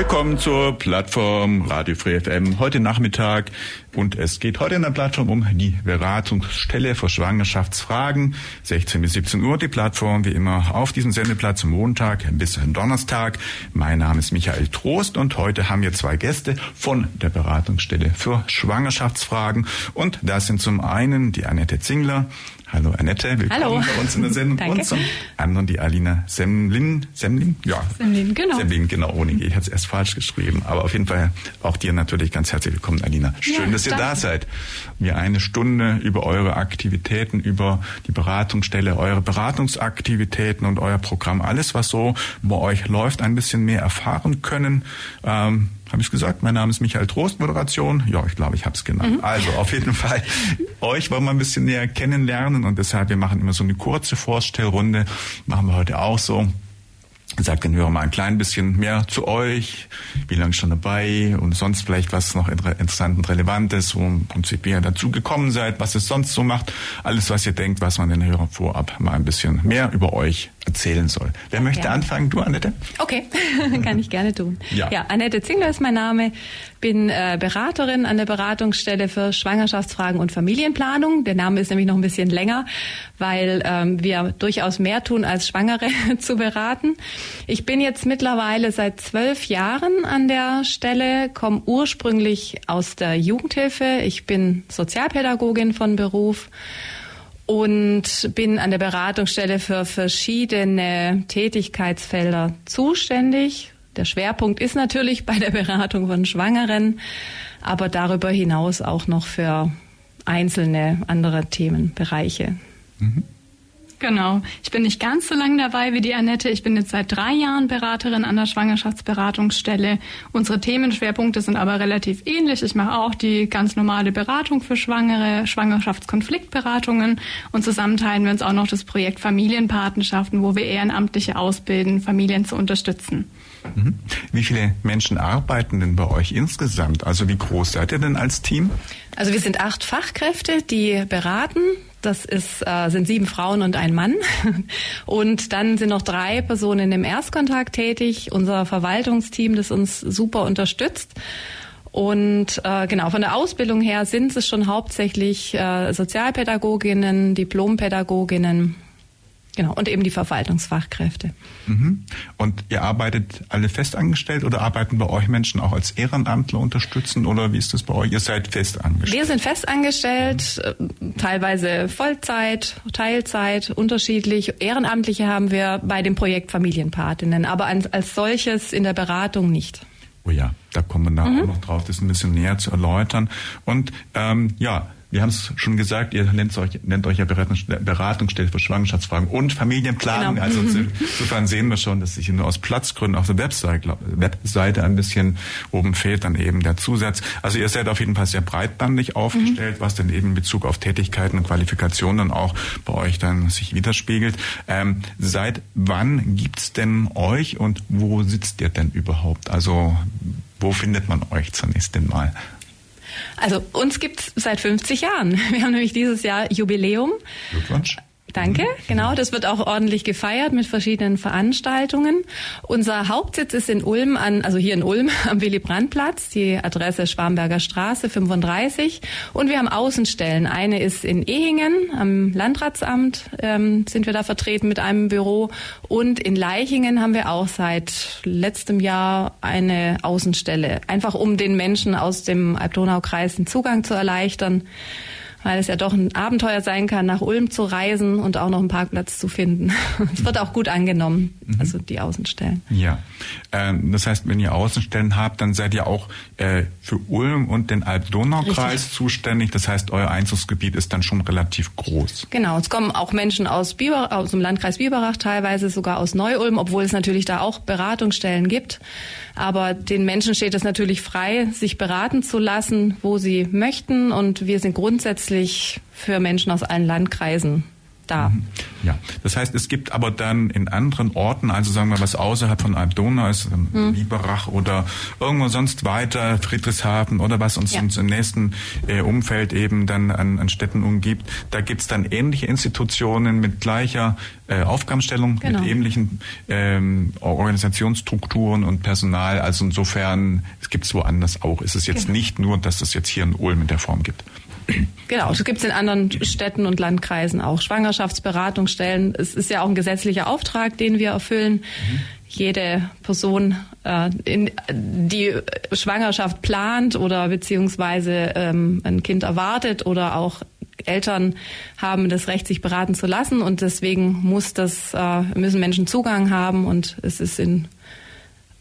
Willkommen zur Plattform Radio Free FM heute Nachmittag und es geht heute in der Plattform um die Beratungsstelle für Schwangerschaftsfragen. 16 bis 17 Uhr die Plattform wie immer auf diesem Sendeplatz Montag bis Donnerstag. Mein Name ist Michael Trost und heute haben wir zwei Gäste von der Beratungsstelle für Schwangerschaftsfragen und das sind zum einen die Annette Zingler, Hallo Annette, willkommen Hallo. bei uns in der Sendung. Danke. Und zum anderen die Alina Semlin. Semlin? Ja. Semlin, genau. Semlin, genau, ohne G. Ich hatte es erst falsch geschrieben. Aber auf jeden Fall auch dir natürlich ganz herzlich willkommen, Alina. Schön, Ja, dass ihr danke. da seid. Wir eine Stunde über eure Aktivitäten, über die Beratungsstelle, eure Beratungsaktivitäten und euer Programm, alles, was so bei euch läuft, ein bisschen mehr erfahren können. Ähm, habe ich gesagt, mein Name ist Michael Trost, Moderation. Ja, ich glaube, ich habe es genannt. Also auf jeden Fall, euch wollen wir ein bisschen näher kennenlernen und deshalb, wir machen immer so eine kurze Vorstellrunde. Machen wir heute auch so. Sagt den Hörern mal ein klein bisschen mehr zu euch, wie lange schon dabei und sonst vielleicht was noch inter- interessant und relevant ist, wo im Prinzip ihr dazu gekommen seid, was es sonst so macht. Alles, was ihr denkt, was man den Hörern vorab mal ein bisschen mehr über euch erzählen soll. Wer möchte Ja. anfangen? Du, Annette? Okay, kann ich gerne tun. Ja. ja Annette Zingler ist mein Name, bin äh, Beraterin an der Beratungsstelle für Schwangerschaftsfragen und Familienplanung. Der Name ist nämlich noch ein bisschen länger, weil ähm, wir durchaus mehr tun, als Schwangere zu beraten. Ich bin jetzt mittlerweile seit zwölf Jahren an der Stelle, komme ursprünglich aus der Jugendhilfe. Ich bin Sozialpädagogin von Beruf und bin an der Beratungsstelle für verschiedene Tätigkeitsfelder zuständig. Der Schwerpunkt ist natürlich bei der Beratung von Schwangeren, aber darüber hinaus auch noch für einzelne andere Themenbereiche. Genau. Ich bin nicht ganz so lange dabei wie die Annette. Ich bin jetzt seit drei Jahren Beraterin an der Schwangerschaftsberatungsstelle. Unsere Themenschwerpunkte sind aber relativ ähnlich. Ich mache auch die ganz normale Beratung für Schwangere, Schwangerschaftskonfliktberatungen und zusammen teilen wir uns auch noch das Projekt Familienpatenschaften, wo wir Ehrenamtliche ausbilden, Familien zu unterstützen. Mhm. Wie viele Menschen arbeiten denn bei euch insgesamt? Also wie groß seid ihr denn als Team? Also wir sind acht Fachkräfte, die beraten. Das ist, äh, sind sieben Frauen und ein Mann. Und dann sind noch drei Personen im Erstkontakt tätig. Unser Verwaltungsteam, das uns super unterstützt. Und äh, genau, von der Ausbildung her sind es schon hauptsächlich äh, Sozialpädagoginnen, Diplompädagoginnen, genau, und eben die Verwaltungsfachkräfte. Mhm. Und ihr arbeitet alle festangestellt oder arbeiten bei euch Menschen auch als Ehrenamtler unterstützen oder wie ist das bei euch? Ihr seid festangestellt. Wir sind festangestellt, äh, teilweise Vollzeit, Teilzeit, unterschiedlich. Ehrenamtliche haben wir bei dem Projekt Familienpatinnen, aber als, als solches in der Beratung nicht. Oh ja, da kommen wir nachher Mhm. auch noch drauf, das ein bisschen näher zu erläutern. Und ähm, ja, wir haben es schon gesagt, ihr nennt euch, nennt euch ja Beratungsstelle für Schwangerschaftsfragen und Familienplanung. Genau. Also insofern sehen wir schon, dass sich nur aus Platzgründen auf der Webseite, Webseite ein bisschen oben fehlt dann eben der Zusatz. Also ihr seid auf jeden Fall sehr breitbandig aufgestellt, was dann eben in Bezug auf Tätigkeiten und Qualifikationen dann auch bei euch dann sich widerspiegelt. Ähm, seit wann gibt's denn euch und wo sitzt ihr denn überhaupt? Also wo findet man euch zunächst denn mal? Also uns gibt's seit 50 Jahren. Wir haben nämlich dieses Jahr Jubiläum. Glückwunsch. Danke, genau. Das wird auch ordentlich gefeiert mit verschiedenen Veranstaltungen. Unser Hauptsitz ist in Ulm, an, also hier in Ulm am Willy-Brandt-Platz, die Adresse Schwamberger Straße 35. Und wir haben Außenstellen. Eine ist in Ehingen am Landratsamt, ähm, sind wir da vertreten mit einem Büro. Und in Leichingen haben wir auch seit letztem Jahr eine Außenstelle. Einfach um den Menschen aus dem Alb-Donau-Kreis den Zugang zu erleichtern. Weil es ja doch ein Abenteuer sein kann, nach Ulm zu reisen und auch noch einen Parkplatz zu finden. Es wird auch gut angenommen, mhm. also die Außenstellen. Ja, ähm, das heißt, wenn ihr Außenstellen habt, dann seid ihr auch äh, für Ulm und den Alb-Donau-Kreis zuständig. Das heißt, euer Einzugsgebiet ist dann schon relativ groß. Genau, es kommen auch Menschen aus, Biber, aus dem Landkreis Biberach, teilweise sogar aus Neu-Ulm, obwohl es natürlich da auch Beratungsstellen gibt. Aber den Menschen steht es natürlich frei, sich beraten zu lassen, wo sie möchten. Und wir sind grundsätzlich für Menschen aus allen Landkreisen da. Mhm. Ja, das heißt, es gibt aber dann in anderen Orten, also sagen wir was außerhalb von Alb-Donau ist, hm. Biberach oder irgendwo sonst weiter, Friedrichshafen oder was uns, ja. uns im nächsten äh, Umfeld eben dann an, an Städten umgibt, da gibt's dann ähnliche Institutionen mit gleicher äh, Aufgabenstellung, genau. mit ähnlichen ähm, Organisationsstrukturen und Personal. Also insofern, es gibt's woanders auch. Es ist jetzt genau. nicht nur, dass es jetzt hier in Ulm in der Form gibt. Genau, das gibt es in anderen Städten und Landkreisen auch. Schwangerschaftsberatungsstellen, es ist ja auch ein gesetzlicher Auftrag, den wir erfüllen. Mhm. Jede Person, äh, in, die Schwangerschaft plant oder beziehungsweise ähm, ein Kind erwartet oder auch Eltern haben das Recht, sich beraten zu lassen und deswegen muss das, äh, müssen Menschen Zugang haben und es ist in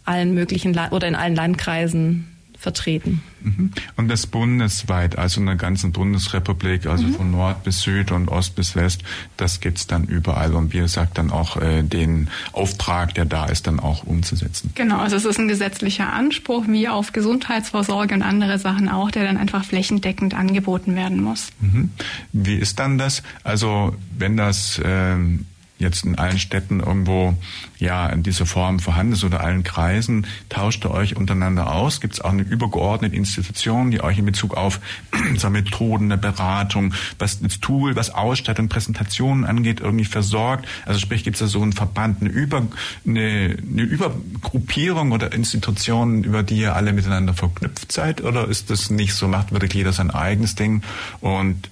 allen möglichen La oder in allen Landkreisen vertreten. Mhm. Und das bundesweit, also in der ganzen Bundesrepublik, also mhm. von Nord bis Süd und Ost bis West, das gibt's dann überall. Und wie gesagt, dann auch äh, den Auftrag, der da ist, dann auch umzusetzen. Genau, also es ist ein gesetzlicher Anspruch, wie auf Gesundheitsvorsorge und andere Sachen auch, der dann einfach flächendeckend angeboten werden muss. Mhm. Wie ist dann das? Also wenn das ähm, jetzt in allen Städten irgendwo ja in dieser Form vorhanden ist oder allen Kreisen, tauscht ihr euch untereinander aus? Gibt es auch eine übergeordnete Institution, die euch in Bezug auf Methoden, eine Beratung, was das Tool, was Ausstattung, Präsentationen angeht, irgendwie versorgt? Also sprich, gibt es da so einen Verband, eine, Über, eine, eine Übergruppierung oder Institutionen, über die ihr alle miteinander verknüpft seid? Oder ist das nicht so, macht wirklich jeder sein eigenes Ding und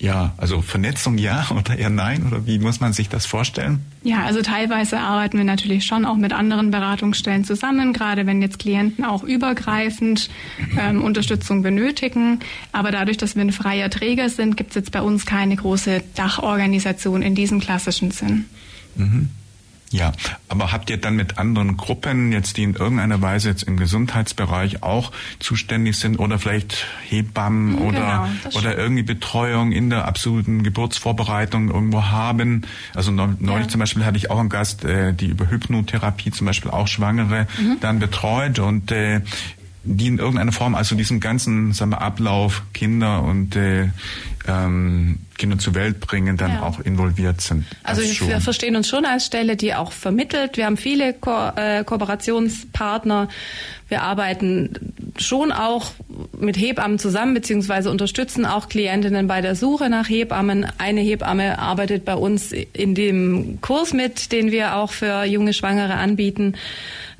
ja, also Vernetzung ja oder eher nein oder wie muss man sich das vorstellen? Ja, also teilweise arbeiten wir natürlich schon auch mit anderen Beratungsstellen zusammen, gerade wenn jetzt Klienten auch übergreifend ähm, Unterstützung benötigen. Aber dadurch, dass wir ein freier Träger sind, gibt es jetzt bei uns keine große Dachorganisation in diesem klassischen Sinn. Mhm. Ja, aber habt ihr dann mit anderen Gruppen jetzt, die in irgendeiner Weise jetzt im Gesundheitsbereich auch zuständig sind oder vielleicht Hebammen mhm, oder, genau, oder irgendwie Betreuung in der absoluten Geburtsvorbereitung irgendwo haben? Also neulich ja. zum Beispiel hatte ich auch einen Gast, äh, die über Hypnotherapie zum Beispiel auch Schwangere mhm. dann betreut und äh, die in irgendeiner Form, also diesen ganzen sagen wir, Ablauf Kinder und äh, ähm, Kinder zur Welt bringen, dann ja. auch involviert sind. Also wir verstehen uns schon als Stelle, die auch vermittelt. Wir haben viele Ko äh, Kooperationspartner. Wir arbeiten schon auch mit Hebammen zusammen, beziehungsweise unterstützen auch Klientinnen bei der Suche nach Hebammen. Eine Hebamme arbeitet bei uns in dem Kurs mit, den wir auch für junge Schwangere anbieten.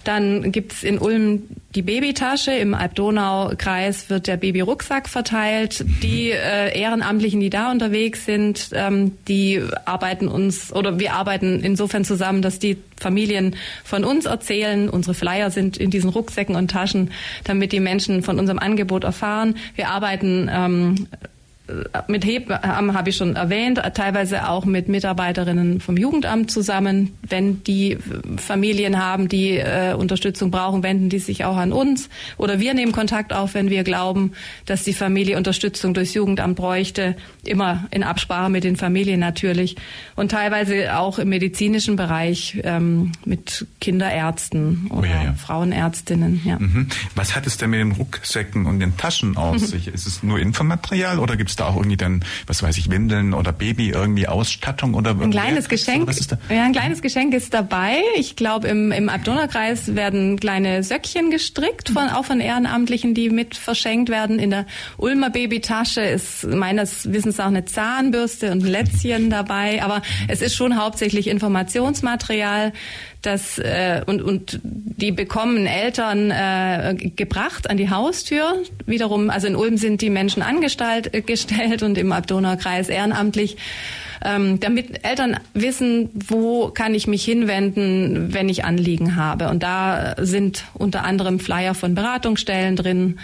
Dann gibt's in Ulm die Babytasche. Im Alb-Donau-Kreis wird der Babyrucksack verteilt. Die äh, Ehrenamtlichen, die da unterwegs sind, ähm, die arbeiten uns oder wir arbeiten insofern zusammen, dass die Familien von uns erzählen. Unsere Flyer sind in diesen Rucksäcken und Taschen, damit die Menschen von unserem Angebot erfahren. Wir arbeiten ähm, mit Hebammen habe ich schon erwähnt, teilweise auch mit Mitarbeiterinnen vom Jugendamt zusammen. Wenn die Familien haben, die äh, Unterstützung brauchen, wenden die sich auch an uns. Oder wir nehmen Kontakt auf, wenn wir glauben, dass die Familie Unterstützung durchs Jugendamt bräuchte. Immer in Absprache mit den Familien natürlich. Und teilweise auch im medizinischen Bereich ähm, mit Kinderärzten oder oh ja, ja. Frauenärztinnen. Ja. Mhm. Was hat es denn mit den Rucksäcken und den Taschen aus sich? Ist es nur Infomaterial oder gibt es da auch irgendwie dann, was weiß ich, Windeln oder Baby irgendwie Ausstattung oder ein kleines Geschenk. Ja, ein kleines Geschenk ist dabei. Ich glaube, im, im Abdonnerkreis werden kleine Söckchen gestrickt von auch von Ehrenamtlichen, die mit verschenkt werden. In der Ulmer Babytasche ist meines Wissens auch eine Zahnbürste und ein Lätzchen dabei. Aber es ist schon hauptsächlich Informationsmaterial das äh, und und die bekommen Eltern äh, gebracht an die Haustür. Wiederum, also in Ulm sind die Menschen angestellt äh, gestellt und im Abdonner-Kreis ehrenamtlich. Ähm, damit Eltern wissen, wo kann ich mich hinwenden, wenn ich Anliegen habe. Und da sind unter anderem Flyer von Beratungsstellen drin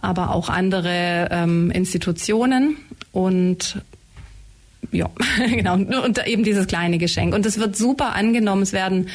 aber auch andere ähm, Institutionen und ja, genau. Und eben dieses kleine Geschenk. Und es wird super angenommen. Es werden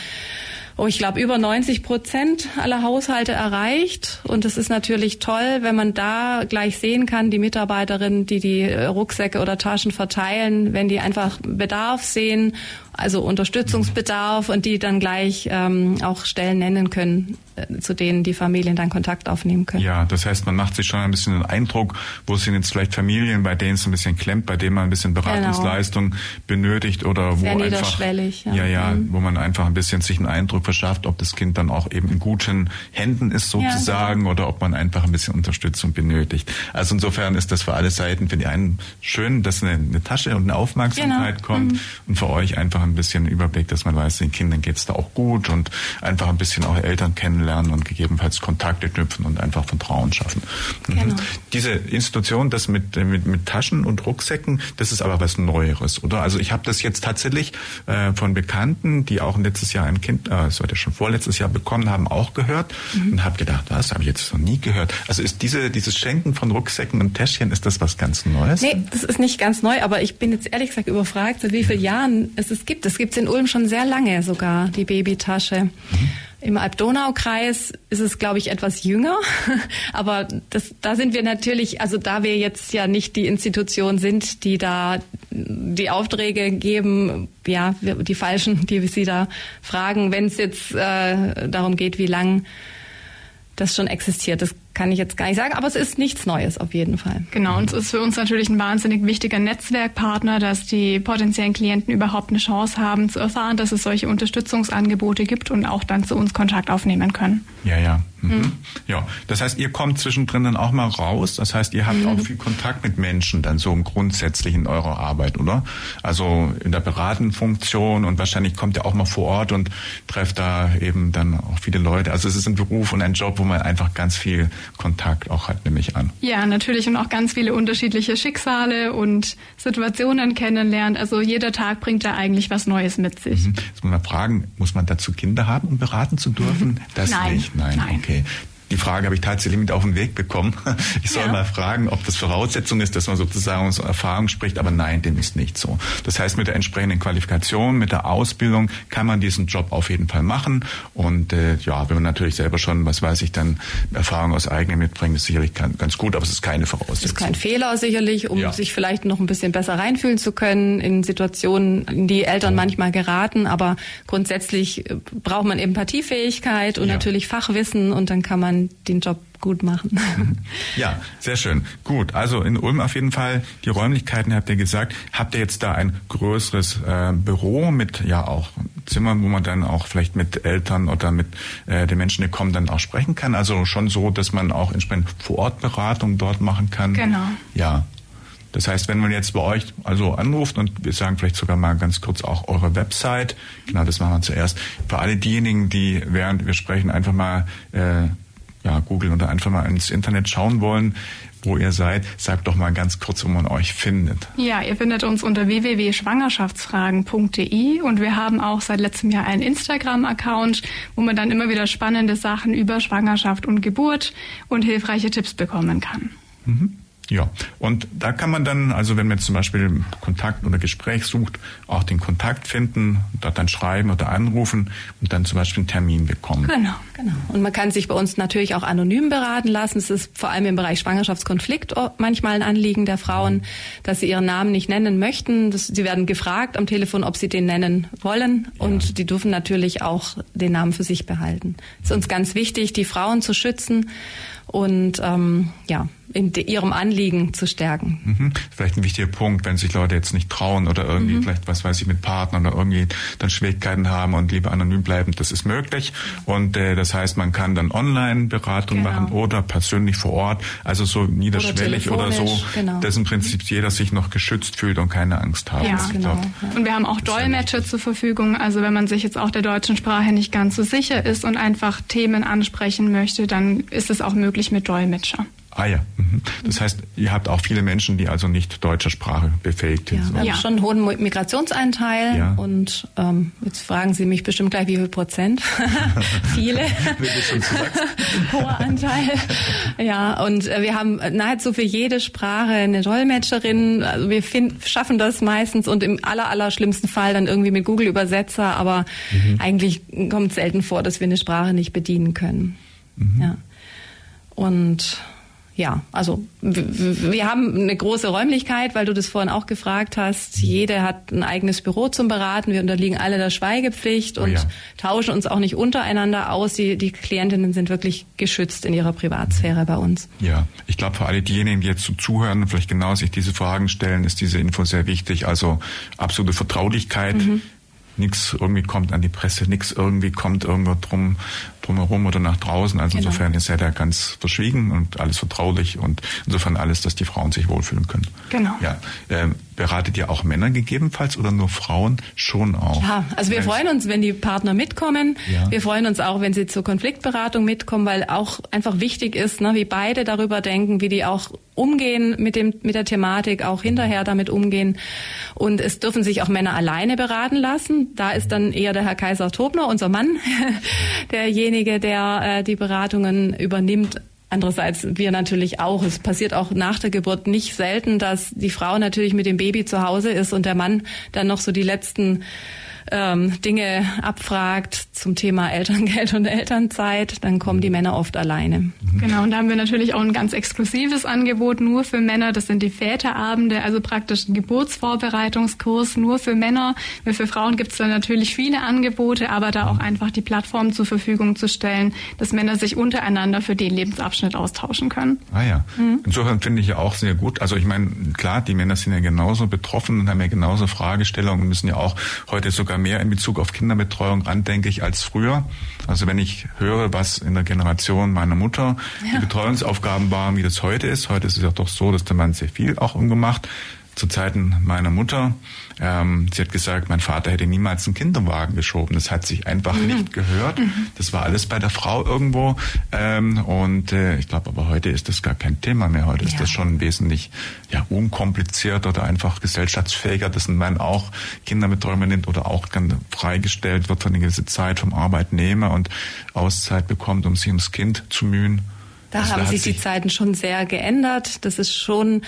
oh, ich glaube, über 90 Prozent aller Haushalte erreicht. Und es ist natürlich toll, wenn man da gleich sehen kann, die Mitarbeiterinnen, die die Rucksäcke oder Taschen verteilen, wenn die einfach Bedarf sehen also Unterstützungsbedarf und die dann gleich ähm, auch Stellen nennen können, äh, zu denen die Familien dann Kontakt aufnehmen können. Ja, das heißt, man macht sich schon ein bisschen den Eindruck, wo sind jetzt vielleicht Familien, bei denen es ein bisschen klemmt, bei denen man ein bisschen. Beratungsleistung genau. benötigt oder Sehr wo einfach ja, ja, ja mhm. wo man einfach ein bisschen sich einen Eindruck verschafft, ob das Kind dann auch eben in guten Händen ist sozusagen ja, genau. oder ob man einfach ein bisschen Unterstützung benötigt. Also insofern ist das für alle Seiten, für die einen schön, dass eine, eine Tasche und eine Aufmerksamkeit genau. kommt mhm. und für euch einfach ein bisschen Überblick, dass man weiß, den Kindern geht es da auch gut und einfach ein bisschen auch Eltern kennenlernen und gegebenenfalls Kontakte knüpfen und einfach Vertrauen schaffen. Mhm. Genau. Diese Institution, das mit, mit, mit Taschen und Rucksäcken, das ist aber was Neueres, oder? Also ich habe das jetzt tatsächlich äh, von Bekannten, die auch letztes Jahr ein Kind, äh, das war ja schon vorletztes Jahr bekommen haben, auch gehört mhm. und habe gedacht, was, habe ich jetzt noch nie gehört. Also ist diese, dieses Schenken von Rucksäcken und Täschchen, ist das was ganz Neues? Nee, das ist nicht ganz neu, aber ich bin jetzt ehrlich gesagt überfragt, seit wie vielen Jahren es es gibt. Das gibt es in Ulm schon sehr lange sogar, die Babytasche. Mhm. Im Alb-Donau-Kreis ist es, glaube ich, etwas jünger. Aber das, da sind wir natürlich, also da wir jetzt ja nicht die Institution sind, die da die Aufträge geben, ja, die falschen, die Sie da fragen, wenn es jetzt äh, darum geht, wie lang das schon existiert. Das kann ich jetzt gar nicht sagen, aber es ist nichts Neues auf jeden Fall. Genau, und es ist für uns natürlich ein wahnsinnig wichtiger Netzwerkpartner, dass die potenziellen Klienten überhaupt eine Chance haben zu erfahren, dass es solche Unterstützungsangebote gibt und auch dann zu uns Kontakt aufnehmen können. Ja, ja. Mhm. Mhm. Ja, das heißt, ihr kommt zwischendrin dann auch mal raus. Das heißt, ihr habt mhm. auch viel Kontakt mit Menschen dann so grundsätzlich in eurer Arbeit, oder? Also in der beratenden Funktion und wahrscheinlich kommt ihr auch mal vor Ort und trefft da eben dann auch viele Leute. Also es ist ein Beruf und ein Job, wo man einfach ganz viel Kontakt auch hat, nehme ich an. Ja, natürlich und auch ganz viele unterschiedliche Schicksale und Situationen kennenlernt. Also jeder Tag bringt da eigentlich was Neues mit sich. Mhm. Jetzt muss man fragen, muss man dazu Kinder haben, um beraten zu dürfen? Das Nein. nicht. Nein, Nein. okay. Die Frage habe ich tatsächlich mit auf den Weg bekommen. Ich soll ja. mal fragen, ob das Voraussetzung ist, dass man sozusagen aus Erfahrung spricht, aber nein, dem ist nicht so. Das heißt, mit der entsprechenden Qualifikation, mit der Ausbildung kann man diesen Job auf jeden Fall machen. Und äh, ja, wenn man natürlich selber schon, was weiß ich, dann Erfahrung aus eigenem mitbringt, ist sicherlich ganz gut, aber es ist keine Voraussetzung. Es ist kein Fehler sicherlich, um ja. sich vielleicht noch ein bisschen besser reinfühlen zu können in Situationen, in die Eltern manchmal geraten. Aber grundsätzlich äh, braucht man Empathiefähigkeit und ja. natürlich Fachwissen und dann kann man den Job gut machen. Ja, sehr schön. Gut, also in Ulm auf jeden Fall die Räumlichkeiten habt ihr gesagt. Habt ihr jetzt da ein größeres äh, Büro mit ja auch Zimmern, wo man dann auch vielleicht mit Eltern oder mit äh, den Menschen, die kommen, dann auch sprechen kann? Also schon so, dass man auch entsprechend Vorortberatung dort machen kann? Genau. Ja. Das heißt, wenn man jetzt bei euch also anruft und wir sagen vielleicht sogar mal ganz kurz auch eure Website, genau das machen wir zuerst. Für alle diejenigen, die während wir sprechen einfach mal äh, ja, googeln oder einfach mal ins Internet schauen wollen, wo ihr seid, sagt doch mal ganz kurz, wo man euch findet. Ja, ihr findet uns unter www.schwangerschaftsfragen.de und wir haben auch seit letztem Jahr einen Instagram-Account, wo man dann immer wieder spannende Sachen über Schwangerschaft und Geburt und hilfreiche Tipps bekommen kann. Mhm. Ja, und da kann man dann, also wenn man jetzt zum Beispiel Kontakt oder Gespräch sucht, auch den Kontakt finden, dort dann schreiben oder anrufen und dann zum Beispiel einen Termin bekommen. Genau, genau. Und man kann sich bei uns natürlich auch anonym beraten lassen. Es ist vor allem im Bereich Schwangerschaftskonflikt manchmal ein Anliegen der Frauen, dass sie ihren Namen nicht nennen möchten. Das, sie werden gefragt am Telefon, ob sie den nennen wollen und ja. die dürfen natürlich auch den Namen für sich behalten. Es ist uns ganz wichtig, die Frauen zu schützen und ähm, ja, in ihrem Anliegen zu stärken. Mhm. Vielleicht ein wichtiger Punkt, wenn sich Leute jetzt nicht trauen oder irgendwie mhm. vielleicht, was weiß ich, mit Partnern oder irgendwie dann Schwierigkeiten haben und lieber anonym bleiben, das ist möglich. Und äh, das heißt, man kann dann Online-Beratung genau. machen oder persönlich vor Ort, also so niederschwellig oder, oder so, genau. dass im Prinzip jeder sich noch geschützt fühlt und keine Angst hat. Ja, genau. Glaub, und wir haben auch Dolmetscher zur Verfügung, also wenn man sich jetzt auch der deutschen Sprache nicht ganz so sicher ist und einfach Themen ansprechen möchte, dann ist es auch möglich mit Dolmetscher. Ah ja. Mhm. Das heißt, ihr habt auch viele Menschen, die also nicht deutscher Sprache befähigt sind. Ja, wir haben ja. schon einen hohen Migrationseinteil ja. und ähm, jetzt fragen Sie mich bestimmt gleich, wie viel Prozent? viele. Hoher Anteil. Ja, und äh, wir haben nahezu für jede Sprache eine Dolmetscherin. Also wir find, schaffen das meistens und im aller, aller schlimmsten Fall dann irgendwie mit Google Übersetzer, aber mhm. eigentlich kommt es selten vor, dass wir eine Sprache nicht bedienen können. Mhm. Ja. Und ja, also wir haben eine große Räumlichkeit, weil du das vorhin auch gefragt hast. Jede hat ein eigenes Büro zum Beraten. Wir unterliegen alle der Schweigepflicht und oh ja. tauschen uns auch nicht untereinander aus. Die, die Klientinnen sind wirklich geschützt in ihrer Privatsphäre bei uns. Ja, ich glaube für alle diejenigen, die jetzt so zuhören und vielleicht genau sich diese Fragen stellen, ist diese Info sehr wichtig. Also absolute Vertraulichkeit. Mhm nichts irgendwie kommt an die Presse, nichts irgendwie kommt irgendwo drum drumherum oder nach draußen. Also genau. insofern ist er da ganz verschwiegen und alles vertraulich und insofern alles, dass die Frauen sich wohlfühlen können. Genau. Ja, äh, beratet ihr auch Männer gegebenenfalls oder nur Frauen? Schon auch. Ja, also wir freuen uns, wenn die Partner mitkommen. Ja. Wir freuen uns auch, wenn sie zur Konfliktberatung mitkommen, weil auch einfach wichtig ist, ne, wie beide darüber denken, wie die auch umgehen mit dem mit der Thematik, auch hinterher damit umgehen. Und es dürfen sich auch Männer alleine beraten lassen. Da ist dann eher der Herr Kaiser Tobner, unser Mann, derjenige derjenige, der äh, die Beratungen übernimmt. Andererseits wir natürlich auch. Es passiert auch nach der Geburt nicht selten, dass die Frau natürlich mit dem Baby zu Hause ist und der Mann dann noch so die letzten ähm, Dinge abfragt zum Thema Elterngeld und Elternzeit, dann kommen die Männer oft alleine. Mhm. Genau, und da haben wir natürlich auch ein ganz exklusives Angebot nur für Männer. Das sind die Väterabende, also praktisch ein Geburtsvorbereitungskurs nur für Männer. Für Frauen gibt es da natürlich viele Angebote, aber da auch einfach die Plattform zur Verfügung zu stellen, dass Männer sich untereinander für den Lebensabschnitt austauschen können. Ah ja, mhm. insofern finde ich ja auch sehr gut. Also ich meine, klar, die Männer sind ja genauso betroffen und haben ja genauso Fragestellungen und müssen ja auch heute sogar mehr in Bezug auf Kinderbetreuung an, denke ich, als früher. Also wenn ich höre, was in der Generation meiner Mutter ja. die Betreuungsaufgaben waren, wie das heute ist. Heute ist es ja doch so, dass der Mann sehr viel auch umgemacht zu Zeiten meiner Mutter. Ähm, sie hat gesagt, mein Vater hätte niemals einen Kinderwagen geschoben. Das hat sich einfach mhm. nicht gehört. Mhm. Das war alles bei der Frau irgendwo. Ähm, und äh, ich glaube, aber heute ist das gar kein Thema mehr. Heute ja. ist das schon wesentlich ja, unkomplizierter oder einfach gesellschaftsfähiger, dass ein Mann auch Kinderbetreuung nimmt oder auch dann freigestellt wird für eine gewisse Zeit vom Arbeitnehmer und Auszeit bekommt, um sich ums Kind zu mühen. Da also haben sich die Zeiten schon sehr geändert. Das ist schon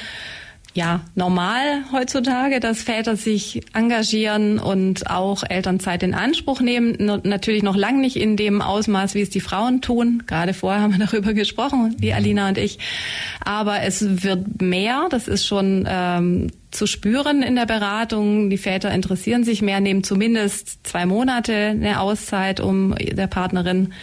ja normal heutzutage, dass Väter sich engagieren und auch Elternzeit in Anspruch nehmen. Natürlich noch lang nicht in dem Ausmaß, wie es die Frauen tun. Gerade vorher haben wir darüber gesprochen, die Alina und ich. Aber es wird mehr. Das ist schon ähm, zu spüren in der Beratung. Die Väter interessieren sich mehr, nehmen zumindest zwei Monate eine Auszeit, um der Partnerin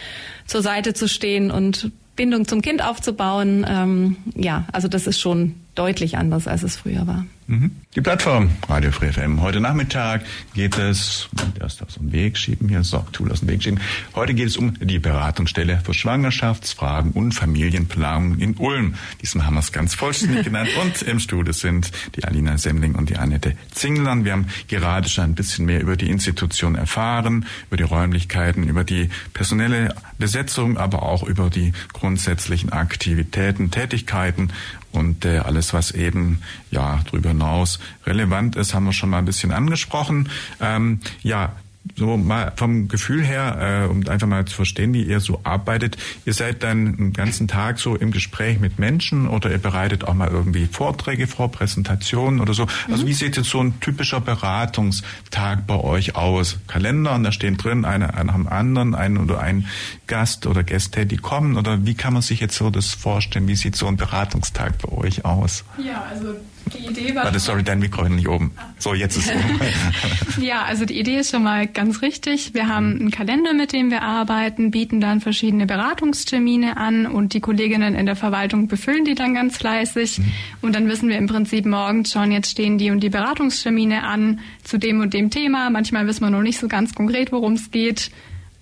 zur Seite zu stehen und Bindung zum Kind aufzubauen. Ähm, ja, also das ist schon deutlich anders, als es früher war. Mhm. Die Plattform Radio Free FM. Heute Nachmittag geht es, erst aus dem Weg schieben hier, so, Tool aus dem Weg schieben. Heute geht es um die Beratungsstelle für Schwangerschaftsfragen und Familienplanung in Ulm. Diesmal haben wir es ganz vollständig genannt. Und im Studio sind die Alina Semling und die Annette Zinglern. Wir haben gerade schon ein bisschen mehr über die Institution erfahren, über die Räumlichkeiten, über die personelle Besetzung, aber auch über die grundsätzlichen Aktivitäten, Tätigkeiten und äh, alles, was eben ja darüber hinaus relevant ist, haben wir schon mal ein bisschen angesprochen. Ähm, ja, so mal vom Gefühl her, äh, um einfach mal zu verstehen, wie ihr so arbeitet. Ihr seid dann den ganzen Tag so im Gespräch mit Menschen oder ihr bereitet auch mal irgendwie Vorträge vor, Präsentationen oder so. Also mhm. wie sieht jetzt so ein typischer Beratungstag bei euch aus? Kalender und da stehen drin einer nach dem anderen, ein oder ein Gast oder Gäste, die kommen oder wie kann man sich jetzt so das vorstellen? Wie sieht so ein Beratungstag bei euch aus? Ja, also die Idee war. Warte, sorry, dein Mikro ist nicht oben. So, jetzt ist es oben. ja, also die Idee ist schon mal ganz richtig. Wir haben einen Kalender, mit dem wir arbeiten, bieten dann verschiedene Beratungstermine an und die Kolleginnen in der Verwaltung befüllen die dann ganz fleißig. Mhm. Und dann wissen wir im Prinzip morgens schon, jetzt stehen die und die Beratungstermine an zu dem und dem Thema. Manchmal wissen wir noch nicht so ganz konkret, worum es geht.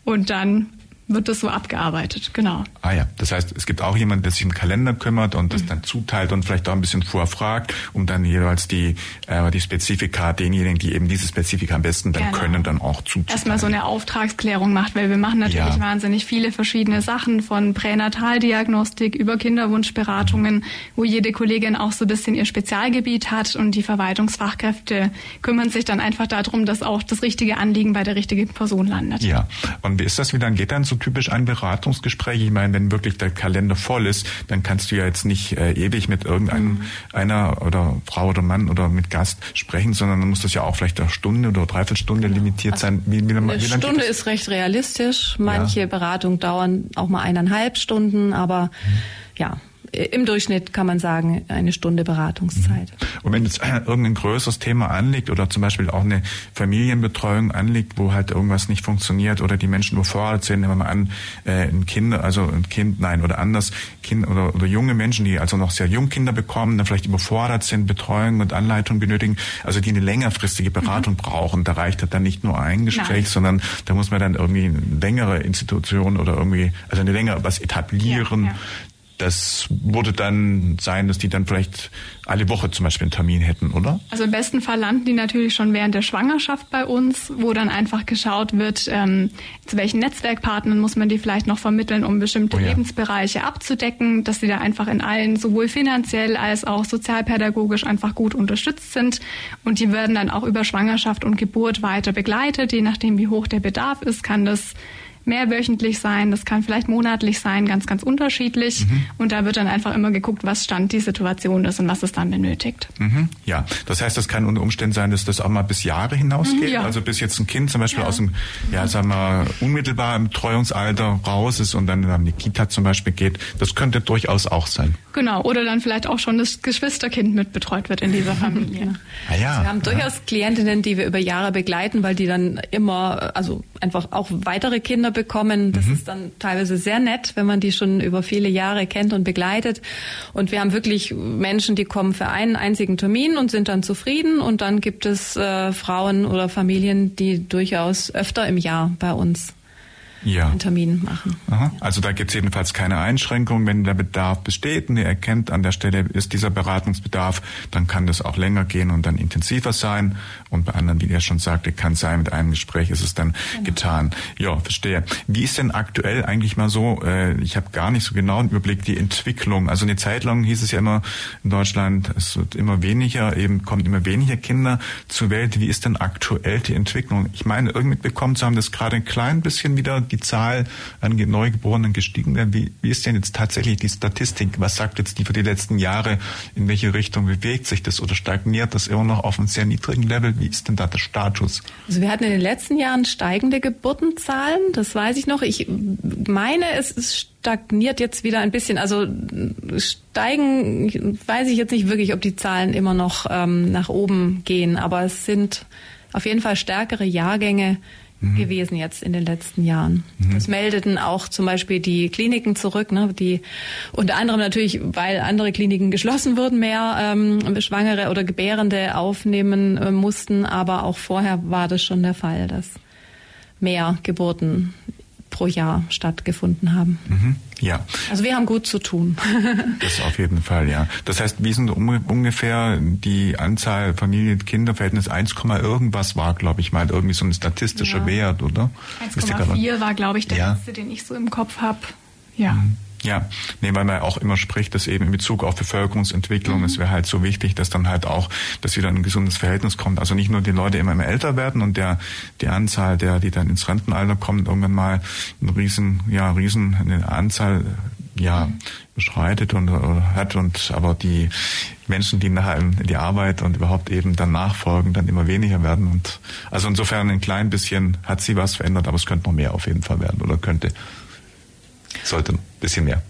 Und dann wird das so abgearbeitet, genau. Ah ja, das heißt, es gibt auch jemanden, der sich im Kalender kümmert und das mhm. dann zuteilt und vielleicht auch ein bisschen vorfragt, um dann jeweils die, äh, die Spezifika denjenigen, die eben diese Spezifika am besten dann genau. können, dann auch zuteilen. Erstmal so eine Auftragsklärung macht, weil wir machen natürlich ja. wahnsinnig viele verschiedene Sachen von Pränataldiagnostik über Kinderwunschberatungen, mhm. wo jede Kollegin auch so ein bisschen ihr Spezialgebiet hat und die Verwaltungsfachkräfte kümmern sich dann einfach darum, dass auch das richtige Anliegen bei der richtigen Person landet. Ja, und wie ist das, wie dann geht dann so typisch ein Beratungsgespräch? Ich meine, wenn wirklich der Kalender voll ist, dann kannst du ja jetzt nicht äh, ewig mit irgendeinem mhm. einer oder Frau oder Mann oder mit Gast sprechen, sondern dann muss das ja auch vielleicht eine Stunde oder dreiviertel Stunde genau. limitiert also sein. Wie, wie, eine wie Stunde ist recht realistisch. Manche ja. Beratungen dauern auch mal eineinhalb Stunden, aber mhm. ja, im Durchschnitt kann man sagen, eine Stunde Beratungszeit. Mhm. Und wenn jetzt irgendein größeres Thema anliegt oder zum Beispiel auch eine Familienbetreuung anliegt, wo halt irgendwas nicht funktioniert oder die Menschen überfordert sind, nehmen wir mal an, äh, ein Kind, also ein Kind, nein, oder anders, Kind oder, oder junge Menschen, die also noch sehr jung Kinder bekommen, dann vielleicht überfordert sind, Betreuung und Anleitung benötigen, also die eine längerfristige Beratung mhm. brauchen. Da reicht halt dann nicht nur ein Gespräch, nein. sondern da muss man dann irgendwie eine längere Institution oder irgendwie, also eine längere was etablieren, ja, ja. Das würde dann sein, dass die dann vielleicht alle Woche zum Beispiel einen Termin hätten, oder? Also im besten Fall landen die natürlich schon während der Schwangerschaft bei uns, wo dann einfach geschaut wird, ähm, zu welchen Netzwerkpartnern muss man die vielleicht noch vermitteln, um bestimmte oh ja. Lebensbereiche abzudecken, dass sie da einfach in allen sowohl finanziell als auch sozialpädagogisch einfach gut unterstützt sind. Und die werden dann auch über Schwangerschaft und Geburt weiter begleitet. Je nachdem, wie hoch der Bedarf ist, kann das mehrwöchentlich sein, das kann vielleicht monatlich sein, ganz, ganz unterschiedlich. Mhm. Und da wird dann einfach immer geguckt, was Stand die Situation ist und was es dann benötigt. Mhm. Ja, das heißt, das kann unter Umständen sein, dass das auch mal bis Jahre hinausgeht. Mhm, ja. Also bis jetzt ein Kind zum Beispiel ja. aus dem, ja, sagen wir, unmittelbar im Treuungsalter raus ist und dann in die Kita zum Beispiel geht. Das könnte durchaus auch sein. Genau, oder dann vielleicht auch schon das Geschwisterkind mitbetreut wird in dieser Familie. ah, ja. Wir haben durchaus Klientinnen, die wir über Jahre begleiten, weil die dann immer, also einfach auch weitere Kinder bekommen. Das mhm. ist dann teilweise sehr nett, wenn man die schon über viele Jahre kennt und begleitet. Und wir haben wirklich Menschen, die kommen für einen einzigen Termin und sind dann zufrieden. Und dann gibt es äh, Frauen oder Familien, die durchaus öfter im Jahr bei uns ja. einen Termin machen. Aha. Also da gibt es jedenfalls keine Einschränkung. Wenn der Bedarf besteht und ihr erkennt, an der Stelle ist dieser Beratungsbedarf, dann kann das auch länger gehen und dann intensiver sein. Und bei anderen, wie ihr schon sagte, kann sein, mit einem Gespräch ist es dann genau. getan. Ja, verstehe. Wie ist denn aktuell eigentlich mal so, äh, ich habe gar nicht so genau einen Überblick, die Entwicklung. Also eine Zeit lang hieß es ja immer in Deutschland, es wird immer weniger, eben kommen immer weniger Kinder zur Welt. Wie ist denn aktuell die Entwicklung? Ich meine, irgendwie bekommen zu haben, dass gerade ein klein bisschen wieder die Zahl an Neugeborenen gestiegen wäre. Wie, wie ist denn jetzt tatsächlich die Statistik? Was sagt jetzt die für die letzten Jahre? In welche Richtung bewegt sich das oder stagniert das immer noch auf einem sehr niedrigen Level? Wie ist denn da der Status? Also wir hatten in den letzten Jahren steigende Geburtenzahlen, das weiß ich noch. Ich meine, es ist stagniert jetzt wieder ein bisschen. Also steigen, weiß ich jetzt nicht wirklich, ob die Zahlen immer noch ähm, nach oben gehen, aber es sind auf jeden Fall stärkere Jahrgänge mhm. gewesen jetzt in den letzten Jahren. Mhm. Das meldeten auch zum Beispiel die Kliniken zurück, ne, die unter anderem natürlich, weil andere Kliniken geschlossen wurden, mehr ähm, Schwangere oder Gebärende aufnehmen äh, mussten, aber auch vorher war das schon der Fall, dass mehr Geburten pro Jahr stattgefunden haben. Mhm. Ja. Also wir haben gut zu tun. das auf jeden Fall, ja. Das heißt, wie sind ungefähr die Anzahl Familien-Kinder-Verhältnis 1, irgendwas war, glaube ich mal, irgendwie so ein statistischer ja. Wert, oder? 1,4 war, glaube ich, der ja. letzte, den ich so im Kopf habe. Ja. Mhm. Ja, nee, weil man auch immer spricht, dass eben in Bezug auf Bevölkerungsentwicklung, mhm. es wäre halt so wichtig, dass dann halt auch, dass wieder ein gesundes Verhältnis kommt. Also nicht nur die Leute immer, immer älter werden und der, die Anzahl der, die dann ins Rentenalter kommen, irgendwann mal eine riesen, ja, riesen, eine Anzahl, ja, mhm. beschreitet und oder hat und aber die Menschen, die nachher in die Arbeit und überhaupt eben dann nachfolgen, dann immer weniger werden und also insofern ein klein bisschen hat sie was verändert, aber es könnte noch mehr auf jeden Fall werden oder könnte sollte ein bisschen mehr.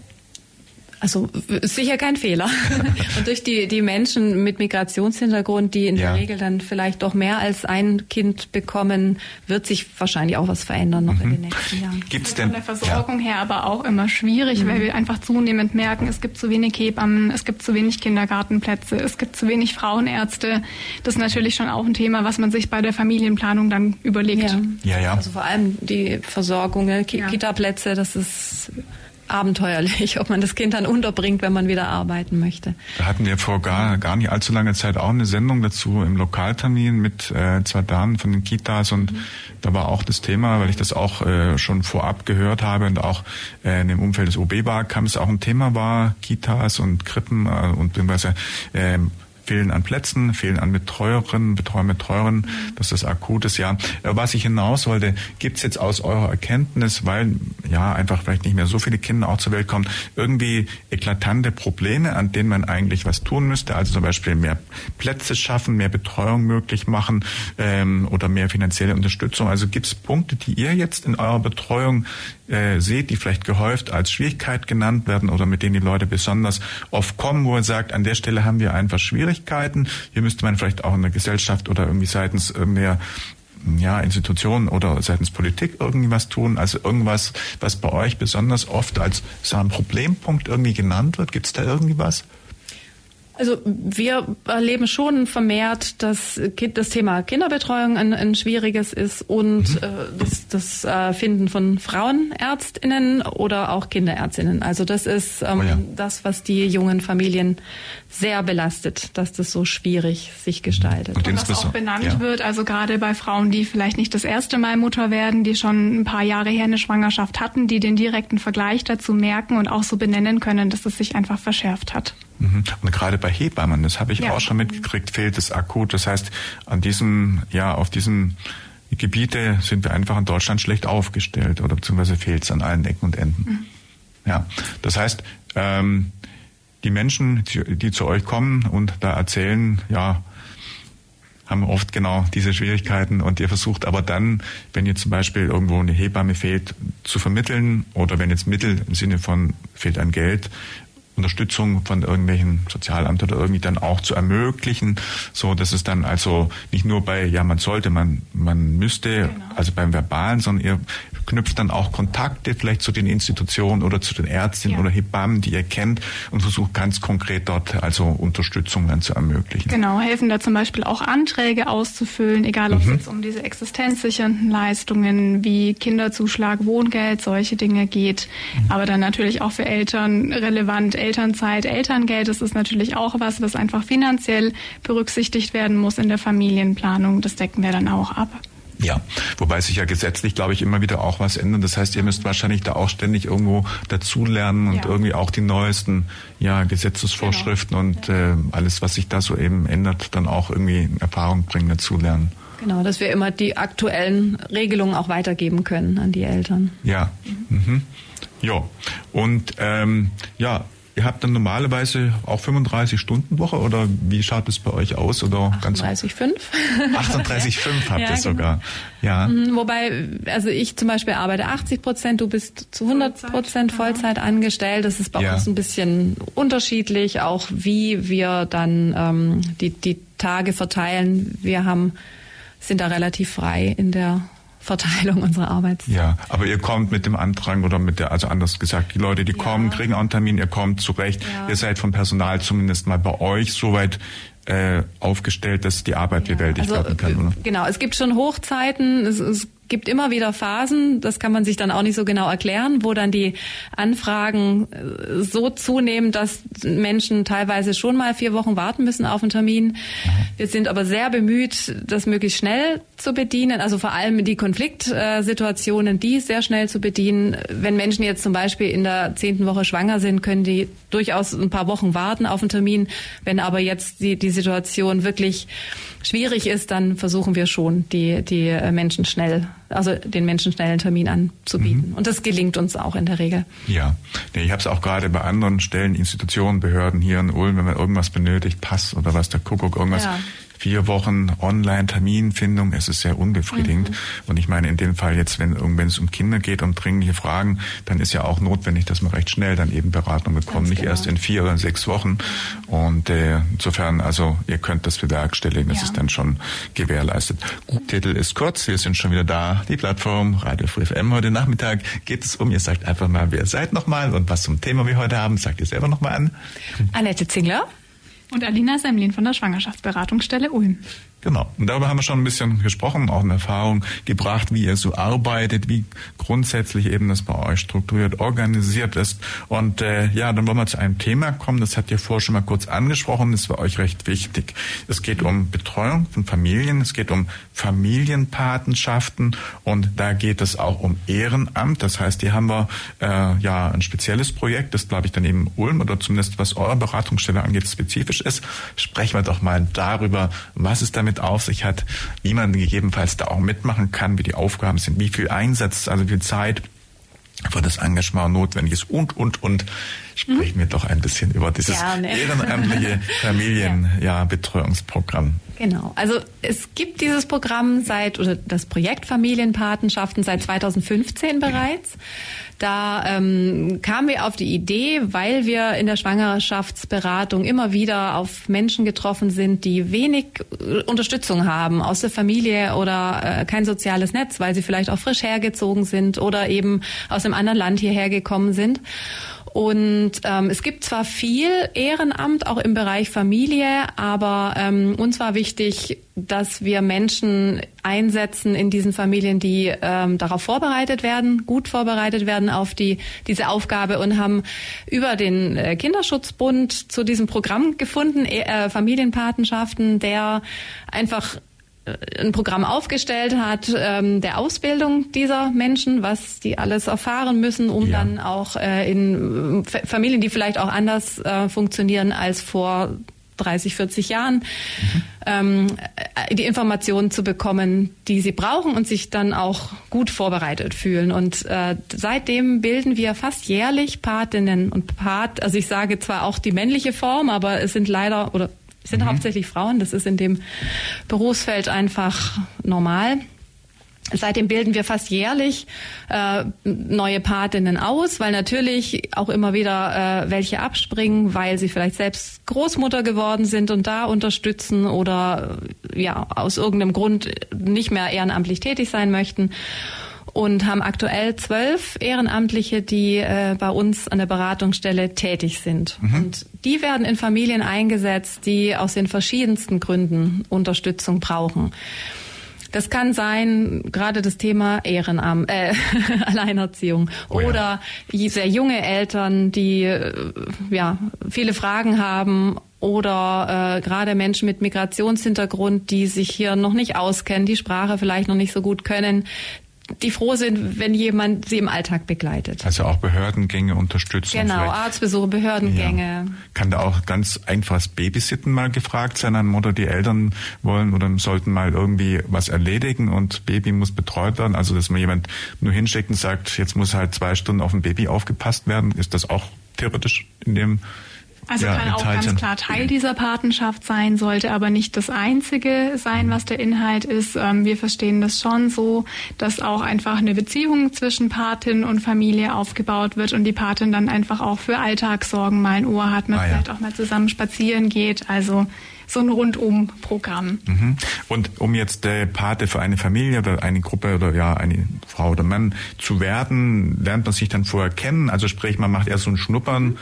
Also sicher kein Fehler. und durch die, die Menschen mit Migrationshintergrund, die in ja. der Regel dann vielleicht doch mehr als ein Kind bekommen, wird sich wahrscheinlich auch was verändern noch mhm. in den nächsten Jahren. Gibt's denn? Von der Versorgung ja. her aber auch immer schwierig, mhm. weil wir einfach zunehmend merken, es gibt zu wenig Hebammen, es gibt zu wenig Kindergartenplätze, es gibt zu wenig Frauenärzte. Das ist natürlich schon auch ein Thema, was man sich bei der Familienplanung dann überlegt. Ja, ja. ja. Also vor allem die Versorgung, ne? Kita-Plätze, das ist abenteuerlich, ob man das Kind dann unterbringt, wenn man wieder arbeiten möchte. Da hatten wir vor gar, gar nicht allzu langer Zeit auch eine Sendung dazu im Lokaltermin mit äh, zwei Damen von den Kitas und mhm. da war auch das Thema, weil ich das auch äh, schon vorab gehört habe und auch äh, in dem Umfeld des OB-Wahlkampfs auch ein Thema war, Kitas und Krippen äh, und beziehungsweise äh, Fehlen an Plätzen, Fehlen an Betreuerinnen, Betreuer, Betreuerinnen, das ist. Ja, äh, was ich hinaus wollte, gibt es jetzt aus eurer Erkenntnis, weil ja einfach vielleicht nicht mehr so viele Kinder auch zur Welt kommen, irgendwie eklatante Probleme, an denen man eigentlich was tun müsste? Also zum Beispiel mehr Plätze schaffen, mehr Betreuung möglich machen ähm, oder mehr finanzielle Unterstützung. Also gibt es Punkte, die ihr jetzt in eurer Betreuung äh, seht, die vielleicht gehäuft als Schwierigkeit genannt werden oder mit denen die Leute besonders oft kommen, wo ihr sagt, an der Stelle haben wir einfach Schwierigkeiten. Hier müsste man vielleicht auch in der Gesellschaft oder irgendwie seitens mehr ja, Institutionen oder seitens Politik irgendwie was tun? Also irgendwas, was bei euch besonders oft als so ein Problempunkt irgendwie genannt wird? Gibt es da irgendwie was? Also wir erleben schon vermehrt, dass das Thema Kinderbetreuung ein, ein schwieriges ist und mhm. äh, das, das äh, Finden von Frauenärztinnen oder auch Kinderärztinnen. Also das ist ähm, oh ja. das, was die jungen Familien sehr belastet, dass das so schwierig sich gestaltet. Und, und was auch benannt ja. wird, also gerade bei Frauen, die vielleicht nicht das erste Mal Mutter werden, die schon ein paar Jahre her eine Schwangerschaft hatten, die den direkten Vergleich dazu merken und auch so benennen können, dass es sich einfach verschärft hat. Mhm. Und gerade bei Hebammen, das habe ich ja. auch schon mitgekriegt, fehlt es akut. Das heißt, an diesem, ja, auf diesen Gebiete sind wir einfach in Deutschland schlecht aufgestellt oder beziehungsweise fehlt es an allen Ecken und Enden. Mhm. Ja, das heißt, ähm, die Menschen, die, die zu euch kommen und da erzählen, ja, haben oft genau diese Schwierigkeiten und ihr versucht aber dann, wenn ihr zum Beispiel irgendwo eine Hebamme fehlt, zu vermitteln oder wenn jetzt Mittel im Sinne von fehlt an Geld, Unterstützung von irgendwelchen Sozialamt oder irgendwie dann auch zu ermöglichen, so dass es dann also nicht nur bei ja man sollte, man man müsste, genau. also beim verbalen, sondern ihr knüpft dann auch Kontakte vielleicht zu den Institutionen oder zu den Ärztinnen ja. oder Hebammen, die ihr kennt und versucht ganz konkret dort also Unterstützung dann zu ermöglichen. Genau, helfen da zum Beispiel auch Anträge auszufüllen, egal ob mhm. es jetzt um diese existenzsichernden Leistungen wie Kinderzuschlag, Wohngeld, solche Dinge geht, mhm. aber dann natürlich auch für Eltern relevant, Elternzeit, Elterngeld, das ist natürlich auch was, was einfach finanziell berücksichtigt werden muss in der Familienplanung. Das decken wir dann auch ab. Ja, wobei sich ja gesetzlich, glaube ich, immer wieder auch was ändert. Das heißt, ihr müsst wahrscheinlich da auch ständig irgendwo dazulernen und ja. irgendwie auch die neuesten ja, Gesetzesvorschriften genau. und äh, alles, was sich da so eben ändert, dann auch irgendwie in Erfahrung bringen, dazulernen. Genau, dass wir immer die aktuellen Regelungen auch weitergeben können an die Eltern. Ja. Mhm. Mhm. Ja. Und ähm, ja, Ihr habt dann normalerweise auch 35 Stunden Woche oder wie schaut es bei euch aus? Oder 38,5. 38,5 habt ihr ja, sogar. Genau. Ja. Mhm, wobei, also ich zum Beispiel arbeite 80 Prozent, du bist zu 100 Prozent Vollzeit angestellt. Das ist bei ja. uns ein bisschen unterschiedlich, auch wie wir dann ähm, die, die Tage verteilen. Wir haben, sind da relativ frei in der Verteilung unserer Arbeitszeit. Ja, aber ihr kommt mit dem Antrag oder mit der, also anders gesagt, die Leute, die ja. kommen, kriegen auch einen Termin, ihr kommt zurecht. Ja. Ihr seid vom Personal zumindest mal bei euch soweit äh, aufgestellt, dass die Arbeit ja. bewältigt also, werden kann. Oder? Genau, es gibt schon Hochzeiten, es, es gibt immer wieder Phasen, das kann man sich dann auch nicht so genau erklären, wo dann die Anfragen äh, so zunehmen, dass Menschen teilweise schon mal vier Wochen warten müssen auf einen Termin. Wir sind aber sehr bemüht, das möglichst schnell zu bedienen, also vor allem die Konfliktsituationen, die sehr schnell zu bedienen. Wenn Menschen jetzt zum Beispiel in der zehnten Woche schwanger sind, können die durchaus ein paar Wochen warten auf einen Termin. Wenn aber jetzt die, die Situation wirklich schwierig ist, dann versuchen wir schon, die, die Menschen schnell, also den Menschen schnell einen Termin anzubieten. Mhm. Und das gelingt uns auch in der Regel. Ja, nee, ich habe es auch gerade bei anderen Stellen, Institutionen, Behörden hier in Ulm, wenn man irgendwas benötigt, Pass oder was der Kuckuck, irgendwas. Ja vier Wochen Online-Terminfindung, es ist sehr unbefriedigend. Mhm. Und ich meine, in dem Fall jetzt, wenn, wenn es um Kinder geht, um dringliche Fragen, dann ist ja auch notwendig, dass man recht schnell dann eben Beratung bekommt, nicht genau. erst in vier oder sechs Wochen. Und äh, insofern, also ihr könnt das bewerkstelligen, das ja. ist dann schon gewährleistet. Gut, Titel ist kurz, wir sind schon wieder da, die Plattform Radio Free FM. Heute Nachmittag geht es um, ihr sagt einfach mal, wer seid nochmal und was zum Thema wir heute haben, sagt ihr selber nochmal an. Annette Zingler. Und Alina Semlin von der Schwangerschaftsberatungsstelle Ulm. Genau. Und darüber haben wir schon ein bisschen gesprochen, auch eine Erfahrung gebracht, wie ihr so arbeitet, wie grundsätzlich eben das bei euch strukturiert, organisiert ist. Und äh, ja, dann wollen wir zu einem Thema kommen, das habt ihr vorher schon mal kurz angesprochen, das war euch recht wichtig. Es geht um Betreuung von Familien, es geht um Familienpatenschaften und da geht es auch um Ehrenamt. Das heißt, hier haben wir äh, ja ein spezielles Projekt, das glaube ich dann eben Ulm oder zumindest was eure Beratungsstelle angeht, spezifisch ist. Sprechen wir doch mal darüber, was es damit damit auf sich hat, wie man gegebenenfalls da auch mitmachen kann, wie die Aufgaben sind, wie viel Einsatz, also wie viel Zeit für das Engagement notwendig ist und, und, und. Sprechen wir doch ein bisschen über dieses Gerne. ehrenamtliche Familienbetreuungsprogramm. Ja, Genau. Also es gibt dieses Programm seit, oder das Projekt Familienpatenschaften seit 2015 bereits. Da ähm, kamen wir auf die Idee, weil wir in der Schwangerschaftsberatung immer wieder auf Menschen getroffen sind, die wenig äh, Unterstützung haben aus der Familie oder äh, kein soziales Netz, weil sie vielleicht auch frisch hergezogen sind oder eben aus einem anderen Land hierher gekommen sind. Und ähm, es gibt zwar viel Ehrenamt auch im Bereich Familie, aber ähm, uns war wichtig, dass wir Menschen einsetzen in diesen Familien, die ähm, darauf vorbereitet werden, gut vorbereitet werden auf die diese Aufgabe und haben über den äh, Kinderschutzbund zu diesem Programm gefunden, äh, Familienpatenschaften, der einfach ein Programm aufgestellt hat ähm, der Ausbildung dieser Menschen, was die alles erfahren müssen, um ja. dann auch äh, in F Familien, die vielleicht auch anders äh, funktionieren als vor 30, 40 Jahren, mhm. ähm, äh, die Informationen zu bekommen, die sie brauchen und sich dann auch gut vorbereitet fühlen. Und äh, seitdem bilden wir fast jährlich Patinnen und Pat, also ich sage zwar auch die männliche Form, aber es sind leider oder es sind mhm. hauptsächlich Frauen, das ist in dem Berufsfeld einfach normal. Seitdem bilden wir fast jährlich äh, neue Patinnen aus, weil natürlich auch immer wieder äh, welche abspringen, weil sie vielleicht selbst Großmutter geworden sind und da unterstützen oder ja aus irgendeinem Grund nicht mehr ehrenamtlich tätig sein möchten und haben aktuell zwölf Ehrenamtliche, die äh, bei uns an der Beratungsstelle tätig sind. Mhm. Und die werden in Familien eingesetzt, die aus den verschiedensten Gründen Unterstützung brauchen. Das kann sein, gerade das Thema Ehrenamt, äh, Alleinerziehung oh ja. oder sehr junge Eltern, die äh, ja viele Fragen haben oder äh, gerade Menschen mit Migrationshintergrund, die sich hier noch nicht auskennen, die Sprache vielleicht noch nicht so gut können, die froh sind, wenn jemand sie im Alltag begleitet. Also auch Behördengänge unterstützen. Genau, Arztbesuche, Behördengänge. Ja. Kann da auch ganz einfaches Babysitten mal gefragt sein an Mutter, die Eltern wollen oder sollten mal irgendwie was erledigen und Baby muss betreut werden. Also dass man jemand nur hinschickt und sagt, jetzt muss halt zwei Stunden auf ein Baby aufgepasst werden. Ist das auch theoretisch in dem also ja, kann auch ganz klar Teil dieser Patenschaft sein, sollte aber nicht das Einzige sein, was der Inhalt ist. Ähm, wir verstehen das schon so, dass auch einfach eine Beziehung zwischen Patin und Familie aufgebaut wird und die Patin dann einfach auch für Alltagssorgen mal ein Ohr hat, man ah, vielleicht ja. auch mal zusammen spazieren geht. Also so ein Rundum-Programm. Mhm. Und um jetzt der Pate für eine Familie oder eine Gruppe oder ja eine Frau oder Mann zu werden, lernt man sich dann vorher kennen. Also sprich, man macht erst so ein Schnuppern,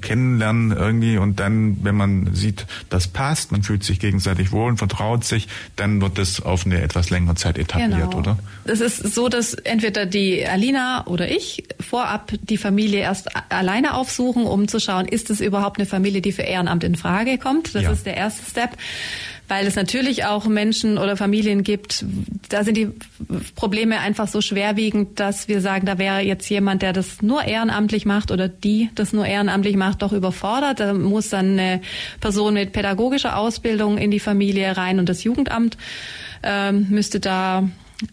kennenlernen irgendwie und dann, wenn man sieht, das passt, man fühlt sich gegenseitig wohl und vertraut sich, dann wird das auf eine etwas längere Zeit etabliert, genau. oder? Es ist so, dass entweder die Alina oder ich vorab die Familie erst alleine aufsuchen, um zu schauen, ist es überhaupt eine Familie, die für Ehrenamt in Frage kommt. Das ja. ist der erste Step, weil es natürlich auch Menschen oder Familien gibt, da sind die Probleme einfach so schwerwiegend, dass wir sagen, da wäre jetzt jemand, der das nur ehrenamtlich macht oder die das nur ehrenamtlich macht, doch überfordert. Da muss dann eine Person mit pädagogischer Ausbildung in die Familie rein und das Jugendamt ähm, müsste da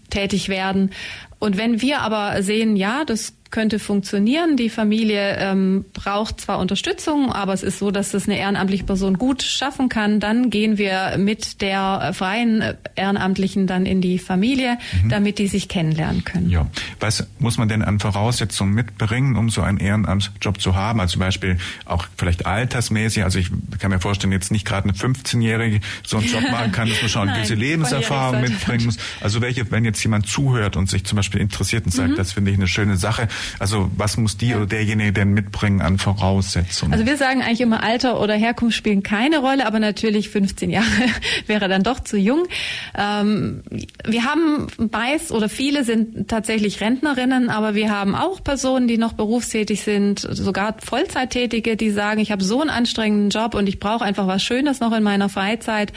tätig werden. Und wenn wir aber sehen, ja, das könnte funktionieren. Die Familie ähm, braucht zwar Unterstützung, aber es ist so, dass das eine ehrenamtliche Person gut schaffen kann. Dann gehen wir mit der freien Ehrenamtlichen dann in die Familie, mhm. damit die sich kennenlernen können. Ja. Was muss man denn an Voraussetzungen mitbringen, um so einen Ehrenamtsjob zu haben? Also zum Beispiel auch vielleicht altersmäßig. Also ich kann mir vorstellen, jetzt nicht gerade eine 15-Jährige so einen Job machen kann, dass man schon Nein, diese Lebenserfahrung mitbringen muss. Also welche, wenn jetzt jemand zuhört und sich zum Beispiel interessiert und sagt, mhm. das finde ich eine schöne Sache, also was muss die oder derjenige denn mitbringen an Voraussetzungen? Also wir sagen eigentlich immer Alter oder Herkunft spielen keine Rolle, aber natürlich 15 Jahre wäre dann doch zu jung. Ähm, wir haben meist oder viele sind tatsächlich Rentnerinnen, aber wir haben auch Personen, die noch berufstätig sind, sogar Vollzeittätige, die sagen, ich habe so einen anstrengenden Job und ich brauche einfach was Schönes noch in meiner Freizeit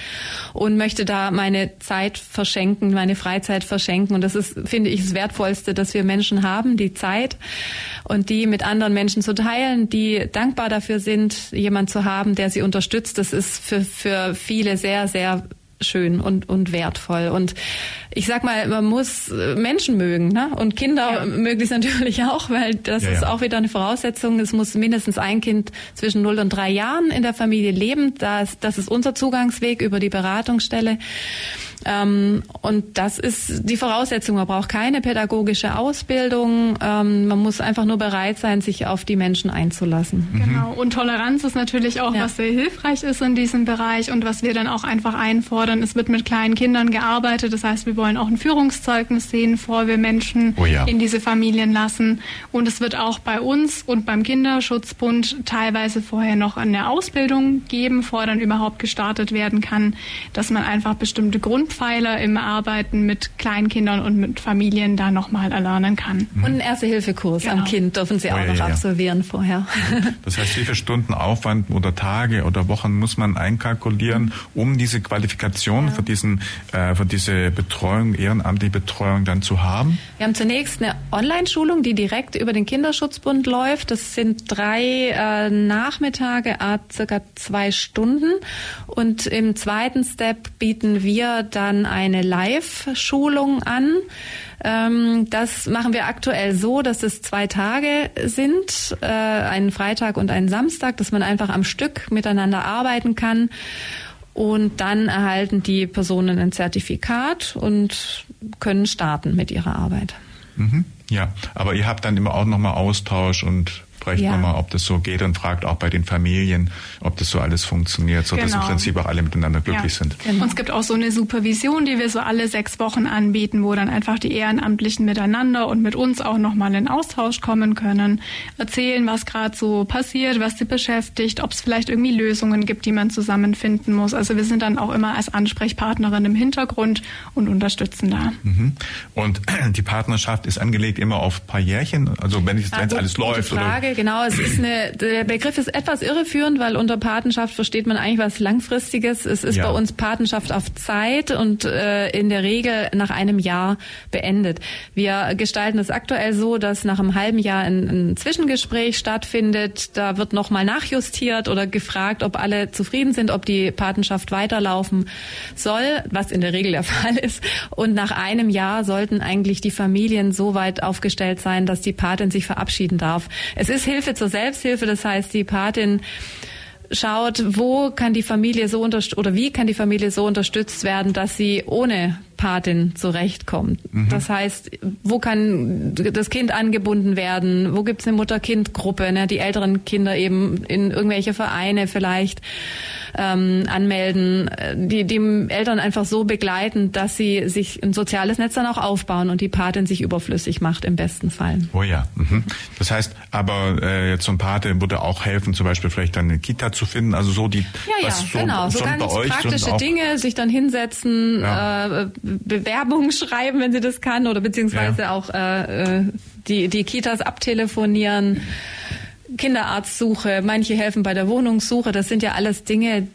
und möchte da meine Zeit verschenken, meine Freizeit verschenken. Und das ist, finde ich, das Wertvollste, dass wir Menschen haben, die Zeit Zeit und die mit anderen Menschen zu teilen, die dankbar dafür sind, jemand zu haben, der sie unterstützt. Das ist für, für viele sehr, sehr schön und, und wertvoll. Und ich sag mal, man muss Menschen mögen, ne? Und Kinder ja. möglichst natürlich auch, weil das ja, ist auch wieder eine Voraussetzung. Es muss mindestens ein Kind zwischen 0 und 3 Jahren in der Familie leben. Das, das ist unser Zugangsweg über die Beratungsstelle. Ähm, und das ist die Voraussetzung. Man braucht keine pädagogische Ausbildung. Ähm, man muss einfach nur bereit sein, sich auf die Menschen einzulassen. Mhm. Genau. Und Toleranz ist natürlich auch, ja. was sehr hilfreich ist in diesem Bereich und was wir dann auch einfach einfordern. Es wird mit kleinen Kindern gearbeitet. Das heißt, wir wollen auch ein Führungszeugnis sehen, bevor wir Menschen oh ja. in diese Familien lassen. Und es wird auch bei uns und beim Kinderschutzbund teilweise vorher noch eine Ausbildung geben, bevor dann überhaupt gestartet werden kann, dass man einfach bestimmte Grund Grundpfeiler im Arbeiten mit Kleinkindern und mit Familien da nochmal erlernen kann. Mhm. Und einen Erste-Hilfe-Kurs genau. am Kind dürfen Sie auch oh, ja, noch ja. absolvieren vorher. Das heißt, wie viele Stunden Aufwand oder Tage oder Wochen muss man einkalkulieren, um diese Qualifikation ja. für, diesen, äh, für diese Betreuung, ehrenamtliche Betreuung dann zu haben? Wir haben zunächst eine Online-Schulung, die direkt über den Kinderschutzbund läuft. Das sind drei äh, Nachmittage, a circa zwei Stunden. Und im zweiten Step bieten wir da dann eine Live-Schulung an. Ähm, das machen wir aktuell so, dass es zwei Tage sind, äh, einen Freitag und einen Samstag, dass man einfach am Stück miteinander arbeiten kann. Und dann erhalten die Personen ein Zertifikat und können starten mit ihrer Arbeit. Mhm. Ja, aber ihr habt dann immer auch nochmal Austausch und sprecht ja. nochmal, ob das so geht und fragt auch bei den Familien, ob das so alles funktioniert, so genau. dass im. Prinzip auch alle miteinander glücklich ja. sind. Genau. Und es gibt auch so eine Supervision, die wir so alle sechs Wochen anbieten, wo dann einfach die Ehrenamtlichen miteinander und mit uns auch nochmal in Austausch kommen können, erzählen, was gerade so passiert, was sie beschäftigt, ob es vielleicht irgendwie Lösungen gibt, die man zusammenfinden muss. Also wir sind dann auch immer als Ansprechpartnerin im Hintergrund und unterstützen da. Mhm. Und die Partnerschaft ist angelegt immer auf ein paar Jährchen, also wenn es also, alles läuft. Frage, oder? Genau. Es ist eine, der Begriff ist etwas irreführend, weil unter Patenschaft versteht man eigentlich was Langfristiges. Es ist ja. bei uns Patenschaft auf Zeit und äh, in der Regel nach einem Jahr beendet. Wir gestalten es aktuell so, dass nach einem halben Jahr ein, ein Zwischengespräch stattfindet. Da wird nochmal nachjustiert oder gefragt, ob alle zufrieden sind, ob die Patenschaft weiterlaufen soll, was in der Regel der Fall ist. Und nach einem Jahr sollten eigentlich die Familien so weit aufgestellt sein, dass die Patin sich verabschieden darf. Es ist ist Hilfe zur Selbsthilfe. Das heißt, die Patin schaut, wo kann die Familie so unterstützt oder wie kann die Familie so unterstützt werden, dass sie ohne Patin zurechtkommt. Mhm. Das heißt, wo kann das Kind angebunden werden? Wo gibt es eine Mutter-Kind-Gruppe? Ne? Die älteren Kinder eben in irgendwelche Vereine vielleicht ähm, anmelden, die die Eltern einfach so begleiten, dass sie sich ein soziales Netz dann auch aufbauen und die Patin sich überflüssig macht im besten Fall. Oh ja. Mhm. Das heißt, aber äh, jetzt so ein Pate würde auch helfen, zum Beispiel vielleicht dann eine Kita zu finden, also so die ja, ja, so, genau, so ganz praktische Dinge, sich dann hinsetzen, ja. äh, Bewerbungen schreiben, wenn sie das kann, oder beziehungsweise ja. auch äh, äh die die Kitas abtelefonieren. Kinderarztsuche, manche helfen bei der Wohnungssuche. Das sind ja alles Dinge,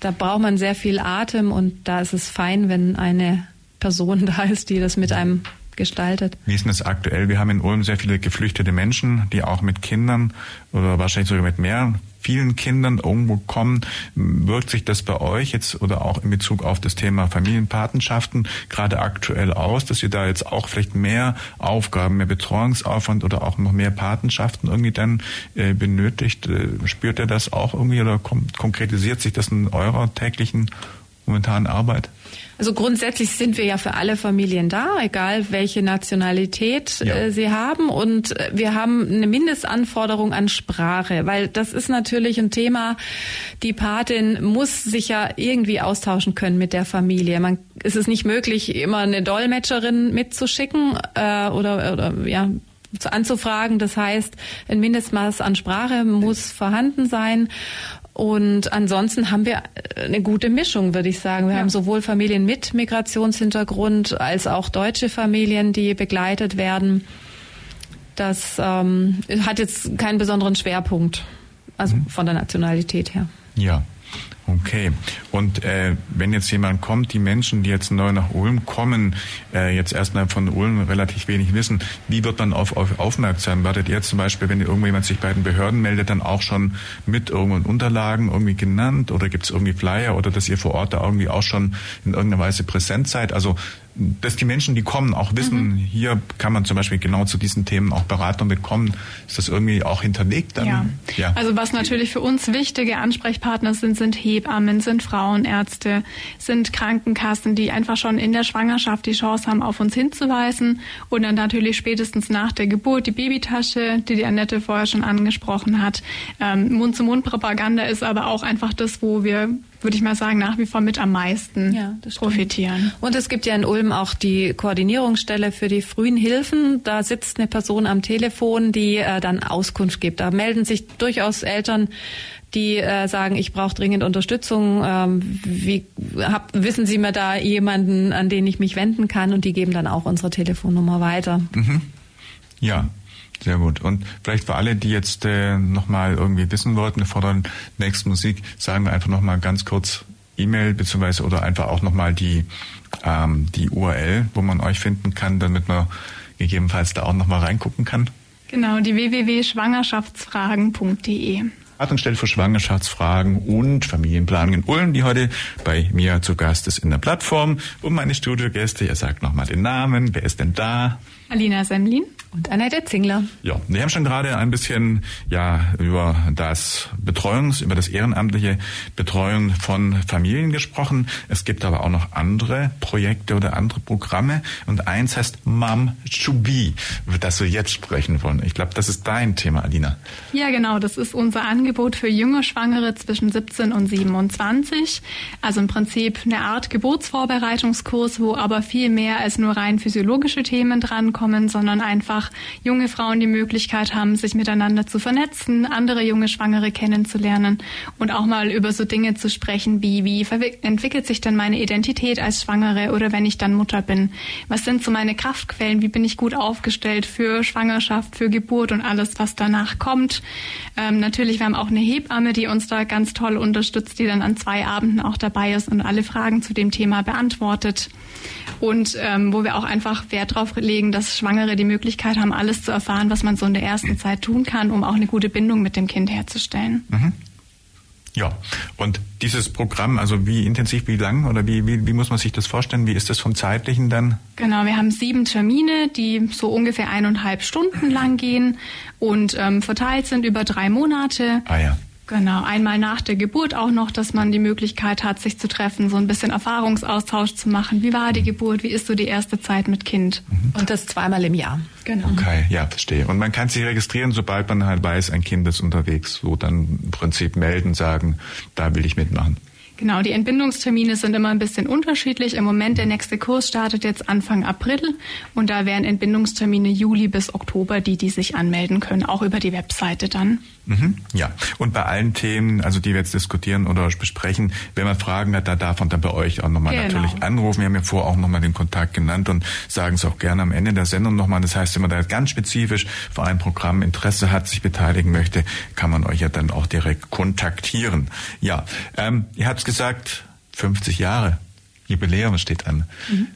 da braucht man sehr viel Atem und da ist es fein, wenn eine Person da ist, die das mit einem gestaltet. Wie ist denn das aktuell? Wir haben in Ulm sehr viele geflüchtete Menschen, die auch mit Kindern oder wahrscheinlich sogar mit mehr vielen Kindern irgendwo kommen. Wirkt sich das bei euch jetzt oder auch in Bezug auf das Thema Familienpatenschaften gerade aktuell aus, dass ihr da jetzt auch vielleicht mehr Aufgaben, mehr Betreuungsaufwand oder auch noch mehr Patenschaften irgendwie dann äh, benötigt? Äh, spürt ihr das auch irgendwie oder konkretisiert sich das in eurer täglichen momentanen Arbeit? Also grundsätzlich sind wir ja für alle Familien da, egal welche Nationalität ja. äh, sie haben. Und wir haben eine Mindestanforderung an Sprache, weil das ist natürlich ein Thema. Die Patin muss sich ja irgendwie austauschen können mit der Familie. Man, es ist nicht möglich, immer eine Dolmetscherin mitzuschicken äh, oder, oder ja anzufragen. Das heißt, ein Mindestmaß an Sprache muss vorhanden sein. Und ansonsten haben wir eine gute Mischung, würde ich sagen. Wir ja. haben sowohl Familien mit Migrationshintergrund als auch deutsche Familien, die begleitet werden. Das ähm, hat jetzt keinen besonderen Schwerpunkt, also mhm. von der Nationalität her. Ja. Okay. Und äh, wenn jetzt jemand kommt, die Menschen, die jetzt neu nach Ulm kommen, äh, jetzt erstmal von Ulm relativ wenig wissen, wie wird man auf, auf aufmerksam? Wartet ihr zum Beispiel, wenn irgendjemand sich bei den Behörden meldet, dann auch schon mit irgendwelchen Unterlagen irgendwie genannt oder gibt es irgendwie Flyer oder dass ihr vor Ort da irgendwie auch schon in irgendeiner Weise präsent seid? Also dass die Menschen, die kommen, auch wissen, mhm. hier kann man zum Beispiel genau zu diesen Themen auch Beratung bekommen. Ist das irgendwie auch hinterlegt dann? Ja. ja. Also was natürlich für uns wichtige Ansprechpartner sind, sind Hebammen, sind Frauenärzte, sind Krankenkassen, die einfach schon in der Schwangerschaft die Chance haben, auf uns hinzuweisen und dann natürlich spätestens nach der Geburt die Babytasche, die die Annette vorher schon angesprochen hat. Ähm, Mund-zu-Mund-Propaganda ist aber auch einfach das, wo wir würde ich mal sagen, nach wie vor mit am meisten ja, profitieren. Und es gibt ja in Ulm auch die Koordinierungsstelle für die frühen Hilfen. Da sitzt eine Person am Telefon, die äh, dann Auskunft gibt. Da melden sich durchaus Eltern, die äh, sagen, ich brauche dringend Unterstützung. Ähm, wie hab, wissen Sie mir da jemanden, an den ich mich wenden kann? Und die geben dann auch unsere Telefonnummer weiter. Mhm. Ja, sehr gut. Und vielleicht für alle, die jetzt äh, nochmal irgendwie wissen wollten vor der nächsten Musik, sagen wir einfach nochmal ganz kurz E-Mail beziehungsweise oder einfach auch nochmal die, ähm, die URL, wo man euch finden kann, damit man gegebenenfalls da auch nochmal reingucken kann. Genau, die www.schwangerschaftsfragen.de. Beratungsstelle für Schwangerschaftsfragen und Familienplanung in Ulm, die heute bei mir zu Gast ist in der Plattform. Und meine Studiogäste, ihr sagt nochmal den Namen, wer ist denn da? Alina Semlin. Und Annette Zingler. Ja, wir haben schon gerade ein bisschen ja über das Betreuungs, über das ehrenamtliche Betreuung von Familien gesprochen. Es gibt aber auch noch andere Projekte oder andere Programme und eins heißt Mom to Be, über das wir jetzt sprechen wollen. Ich glaube, das ist dein Thema, Alina. Ja, genau. Das ist unser Angebot für junge Schwangere zwischen 17 und 27. Also im Prinzip eine Art Geburtsvorbereitungskurs, wo aber viel mehr als nur rein physiologische Themen drankommen, sondern einfach einfach junge Frauen die Möglichkeit haben, sich miteinander zu vernetzen, andere junge Schwangere kennenzulernen und auch mal über so Dinge zu sprechen wie, wie entwickelt sich denn meine Identität als Schwangere oder wenn ich dann Mutter bin? Was sind so meine Kraftquellen? Wie bin ich gut aufgestellt für Schwangerschaft, für Geburt und alles, was danach kommt? Ähm, natürlich, wir haben auch eine Hebamme, die uns da ganz toll unterstützt, die dann an zwei Abenden auch dabei ist und alle Fragen zu dem Thema beantwortet und ähm, wo wir auch einfach Wert darauf legen, dass Schwangere die Möglichkeit haben, alles zu erfahren, was man so in der ersten Zeit tun kann, um auch eine gute Bindung mit dem Kind herzustellen. Mhm. Ja, und dieses Programm, also wie intensiv, wie lang oder wie, wie, wie muss man sich das vorstellen? Wie ist das vom zeitlichen dann? Genau, wir haben sieben Termine, die so ungefähr eineinhalb Stunden lang gehen und ähm, verteilt sind über drei Monate. Ah ja. Genau, einmal nach der Geburt auch noch, dass man die Möglichkeit hat, sich zu treffen, so ein bisschen Erfahrungsaustausch zu machen. Wie war die Geburt? Wie ist so die erste Zeit mit Kind? Mhm. Und das zweimal im Jahr. Genau. Okay, ja, verstehe. Und man kann sich registrieren, sobald man halt weiß, ein Kind ist unterwegs. So dann im Prinzip melden, sagen, da will ich mitmachen. Genau, die Entbindungstermine sind immer ein bisschen unterschiedlich. Im Moment der nächste Kurs startet jetzt Anfang April und da wären Entbindungstermine Juli bis Oktober, die die sich anmelden können, auch über die Webseite dann. Mhm, ja, und bei allen Themen, also die wir jetzt diskutieren oder besprechen, wenn man Fragen hat, da darf man dann bei euch auch nochmal genau. natürlich anrufen. Wir haben ja vorher auch nochmal den Kontakt genannt und sagen es auch gerne am Ende der Sendung nochmal. Das heißt, wenn man da ganz spezifisch für ein Programm Interesse hat, sich beteiligen möchte, kann man euch ja dann auch direkt kontaktieren. Ja, ähm, ihr habt gesagt, 50 Jahre Jubiläum steht an. Mhm.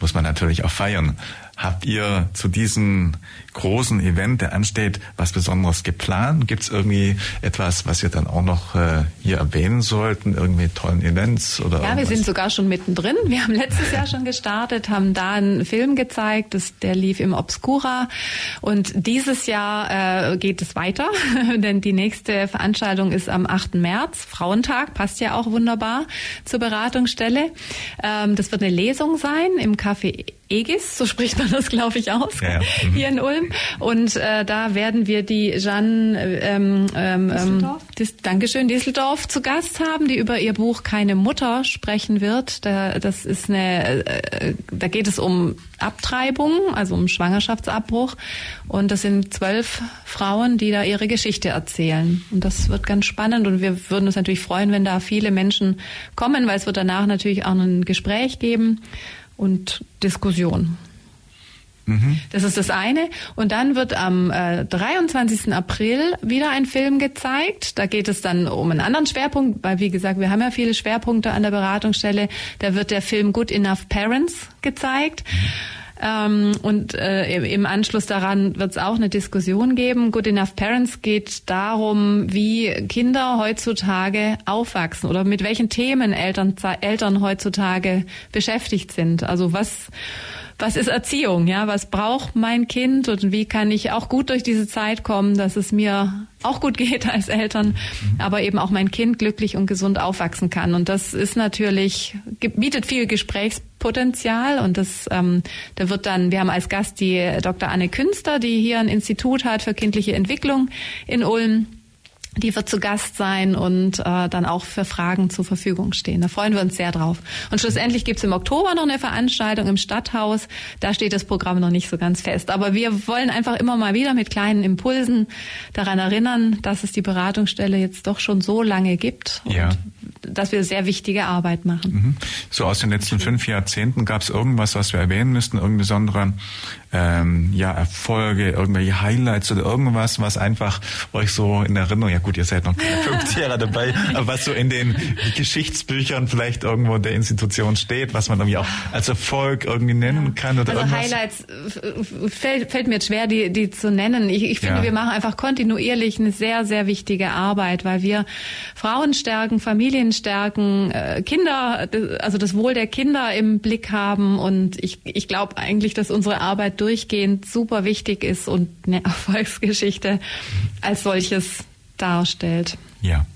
Muss man natürlich auch feiern. Habt ihr zu diesem großen Event, der ansteht, was Besonderes geplant? Gibt es irgendwie etwas, was ihr dann auch noch äh, hier erwähnen sollten? Irgendwie tollen Events oder? Ja, irgendwas? wir sind sogar schon mittendrin. Wir haben letztes Jahr schon gestartet, haben da einen Film gezeigt, das, der lief im Obscura. Und dieses Jahr äh, geht es weiter, denn die nächste Veranstaltung ist am 8. März, Frauentag, passt ja auch wunderbar zur Beratungsstelle. Ähm, das wird eine Lesung sein im Café Egis, so spricht man das, glaube ich, aus, Ja, ja. Mhm. hier in Ulm. Und äh, da werden wir die Jeanne ähm, ähm, Disseldorf? Dis Dankeschön, Dieseldorf zu Gast haben, die über ihr Buch Keine Mutter sprechen wird. Da, das ist eine, äh, da geht es um Abtreibung, also um Schwangerschaftsabbruch. Und das sind zwölf Frauen, die da ihre Geschichte erzählen. Und das wird ganz spannend. Und wir würden uns natürlich freuen, wenn da viele Menschen kommen, weil es wird danach natürlich auch ein Gespräch geben und Diskussion. Das ist das eine. Und dann wird am äh, 23. April wieder ein Film gezeigt. Da geht es dann um einen anderen Schwerpunkt, weil wie gesagt, wir haben ja viele Schwerpunkte an der Beratungsstelle. Da wird der Film Good Enough Parents gezeigt. Ähm, und äh, im- Anschluss daran wird es auch eine Diskussion geben. Good Enough Parents geht darum, wie Kinder heutzutage aufwachsen oder mit welchen Themen Eltern, Eltern heutzutage beschäftigt sind. Also was was ist Erziehung? Ja, was braucht mein Kind und wie kann ich auch gut durch diese Zeit kommen, dass es mir auch gut geht als Eltern, aber eben auch mein Kind glücklich und gesund aufwachsen kann. Und das ist natürlich bietet viel Gesprächspotenzial und das ähm, da wird dann wir haben als Gast die Dr. Anne Künster, die hier ein Institut hat für kindliche Entwicklung in Ulm. Die wird zu Gast sein und äh, dann auch für Fragen zur Verfügung stehen. Da freuen wir uns sehr drauf. Und schlussendlich gibt's im Oktober noch eine Veranstaltung im Stadthaus. Da steht das Programm noch nicht so ganz fest. Aber wir wollen einfach immer mal wieder mit kleinen Impulsen daran erinnern, dass es die Beratungsstelle jetzt doch schon so lange gibt und Ja. dass wir sehr wichtige Arbeit machen. Mhm. So aus den letzten fünf Jahrzehnten gab es irgendwas, was wir erwähnen müssten, irgendeine besondere ähm, ja, Erfolge, irgendwelche Highlights oder irgendwas, was einfach euch so in Erinnerung, ja gut, ihr seid noch 50 Jahre dabei, aber was so in den Geschichtsbüchern vielleicht irgendwo der Institution steht, was man irgendwie auch als Erfolg irgendwie nennen kann oder Also irgendwas. Highlights äh, fällt, fällt mir jetzt schwer, die, die zu nennen. Ich, ich finde, Ja. wir machen einfach kontinuierlich eine sehr, sehr wichtige Arbeit, weil wir Frauen stärken, Familien stärken, äh, Kinder, also das Wohl der Kinder im Blick haben. Und ich, ich glaube eigentlich, dass unsere Arbeit durchgehend super wichtig ist und eine Erfolgsgeschichte als solches darstellt. Ja,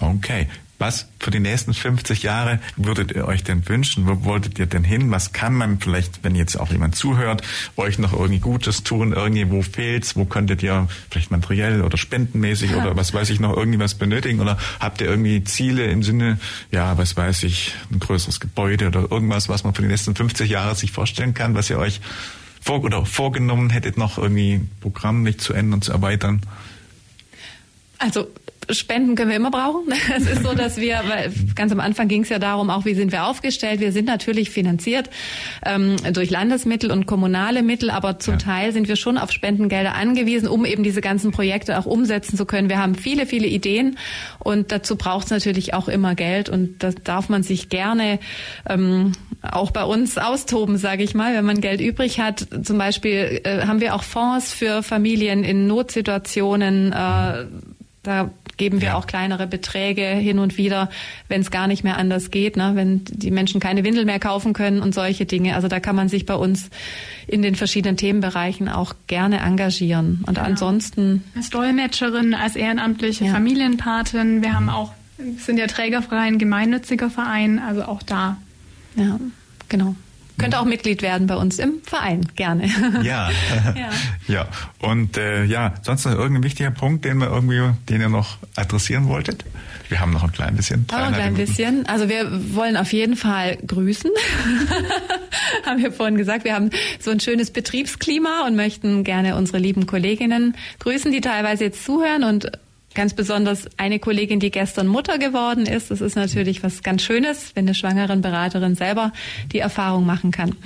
okay. Was für die nächsten 50 Jahre würdet ihr euch denn wünschen? Wo wolltet ihr denn hin? Was kann man vielleicht, wenn jetzt auch jemand zuhört, euch noch irgendwie Gutes tun? Irgendwie, wo fehlt's? Wo könntet ihr vielleicht materiell oder spendenmäßig oder was weiß ich noch irgendwie was benötigen? Oder habt ihr irgendwie Ziele im Sinne, ja, was weiß ich, ein größeres Gebäude oder irgendwas, was man für die nächsten 50 Jahre sich vorstellen kann, was ihr euch vor oder vorgenommen hättet, noch irgendwie Programm nicht zu ändern, zu erweitern? Also Spenden können wir immer brauchen. Es ist so, dass wir, weil ganz am Anfang ging es ja darum, auch wie sind wir aufgestellt. Wir sind natürlich finanziert ähm, durch Landesmittel und kommunale Mittel, aber zum Ja. Teil sind wir schon auf Spendengelder angewiesen, um eben diese ganzen Projekte auch umsetzen zu können. Wir haben viele, viele Ideen und dazu braucht es natürlich auch immer Geld und das darf man sich gerne ähm, auch bei uns austoben, sage ich mal, wenn man Geld übrig hat. Zum Beispiel äh, haben wir auch Fonds für Familien in Notsituationen. Äh, da geben wir Ja. auch kleinere Beträge hin und wieder, wenn es gar nicht mehr anders geht, ne? wenn die Menschen keine Windel mehr kaufen können und solche Dinge. Also da kann man sich bei uns in den verschiedenen Themenbereichen auch gerne engagieren. Und ansonsten Als Dolmetscherin, als ehrenamtliche Ja. Familienpatin. Wir haben auch, wir sind ja trägerfreien gemeinnütziger Verein, also auch da. Ja, genau. Könnte auch Mitglied werden bei uns im Verein, gerne. Ja. Ja. ja. Und äh, ja, sonst noch irgendein wichtiger Punkt, den wir irgendwie, den ihr noch adressieren wolltet? Wir haben noch ein klein bisschen. Aber ein klein Minuten. bisschen. Also wir wollen auf jeden Fall grüßen. haben wir vorhin gesagt. Wir haben so ein schönes Betriebsklima und möchten gerne unsere lieben Kolleginnen grüßen, die teilweise jetzt zuhören und ganz besonders eine Kollegin, die gestern Mutter geworden ist. Das ist natürlich was ganz Schönes, wenn eine schwangeren Beraterin selber die Erfahrung machen kann.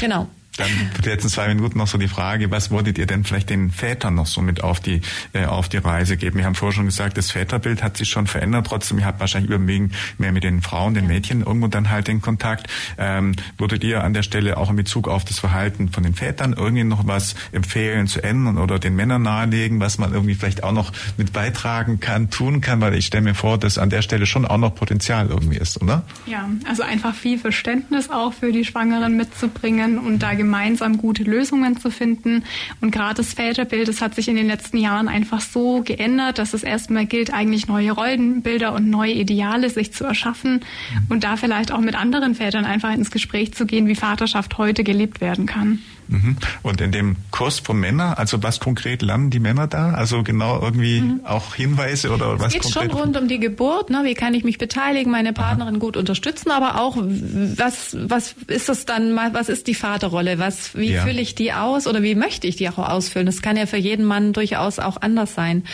Genau. Dann die letzten zwei Minuten noch so die Frage, was wolltet ihr denn vielleicht den Vätern noch so mit auf die, äh, auf die Reise geben? Wir haben vorher schon gesagt, das Väterbild hat sich schon verändert. Trotzdem, ihr habt wahrscheinlich überwiegend mehr mit den Frauen, den Mädchen irgendwo dann halt den Kontakt. Ähm, würdet ihr an der Stelle auch in Bezug auf das Verhalten von den Vätern irgendwie noch was empfehlen zu ändern oder den Männern nahelegen, was man irgendwie vielleicht auch noch mit beitragen kann, tun kann? Weil ich stelle mir vor, dass an der Stelle schon auch noch Potenzial irgendwie ist, oder? Ja, also einfach viel Verständnis auch für die Schwangeren mitzubringen und da gemeinsam gute Lösungen zu finden. Und gerade das Väterbild, das hat sich in den letzten Jahren einfach so geändert, dass es erstmal gilt, eigentlich neue Rollenbilder und neue Ideale sich zu erschaffen und da vielleicht auch mit anderen Vätern einfach ins Gespräch zu gehen, wie Vaterschaft heute gelebt werden kann. Mhm. Und in dem Kurs von Männern, also was konkret lernen die Männer da? Also genau irgendwie mhm. auch Hinweise oder es was geht konkret? schon rund um die Geburt, ne? Wie kann ich mich beteiligen, meine Partnerin Aha. gut unterstützen, aber auch was was ist das dann mal, was ist die Vaterrolle? Was wie ja. fülle ich die aus oder wie möchte ich die auch ausfüllen? Das kann ja für jeden Mann durchaus auch anders sein.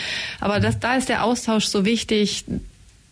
Aber das, da ist der Austausch so wichtig,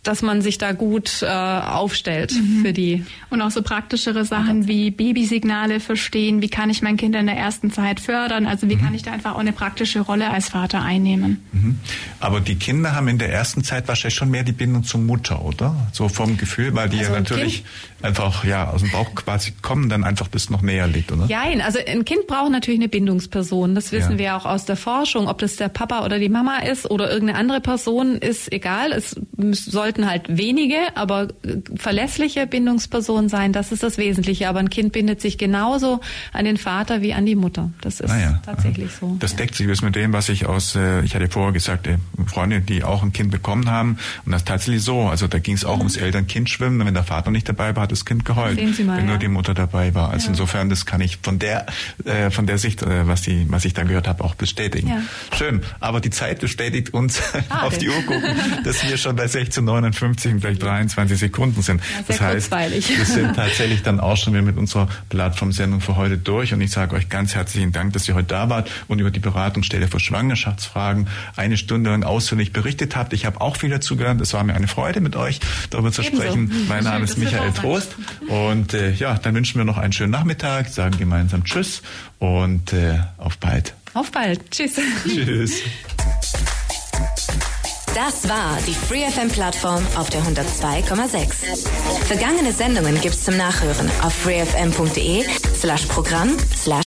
dass man sich da gut äh, aufstellt mhm. für die. Und auch so praktischere Sachen wie Babysignale verstehen, wie kann ich mein Kind in der ersten Zeit fördern, also wie mhm. kann ich da einfach auch eine praktische Rolle als Vater einnehmen. Mhm. Aber die Kinder haben in der ersten Zeit wahrscheinlich schon mehr die Bindung zur Mutter, oder? So vom Gefühl, weil die also ja natürlich einfach ja aus dem Bauch quasi kommen, dann einfach das noch näher liegt, oder? Nein, also ein Kind braucht natürlich eine Bindungsperson. Das wissen ja. wir auch aus der Forschung, ob das der Papa oder die Mama ist oder irgendeine andere Person, ist egal. Es sollten halt wenige, aber verlässliche Bindungspersonen sein. Das ist das Wesentliche. Aber ein Kind bindet sich genauso an den Vater wie an die Mutter. Das ist ja. tatsächlich so. Das deckt sich mit dem, was ich aus, äh, ich hatte vorher gesagt, äh, Freunde, die auch ein Kind bekommen haben. Und das ist tatsächlich so. Also da ging es auch mhm. ums Eltern-Kind-Schwimmen. Wenn der Vater nicht dabei war, hat das Kind geheult, mal, wenn nur die Mutter dabei war. Also ja. insofern, das kann ich von der äh, von der Sicht, äh, was die, was ich da gehört habe, auch bestätigen. Ja. Schön. Aber die Zeit bestätigt uns auf die Uhr gucken, dass wir schon bei 16:59 und gleich 23 Sekunden sind. Ja, das heißt, wir sind tatsächlich dann auch schon wieder mit unserer Plattformsendung für heute durch. Und ich sage euch ganz herzlichen Dank, dass ihr heute da wart und über die Beratungsstelle für Schwangerschaftsfragen eine Stunde lang ausführlich berichtet habt. Ich habe auch viel dazu gelernt. Es war mir eine Freude, mit euch darüber zu Ebenso. sprechen. Mein Name ist Michael Trost. Und äh, ja, dann wünschen wir noch einen schönen Nachmittag, sagen gemeinsam Tschüss und äh, auf bald. Auf bald. Tschüss. Tschüss. Das war die FreeFM-Plattform auf der 102,6. Vergangene Sendungen gibt's zum Nachhören auf freefm.de slash Programm slash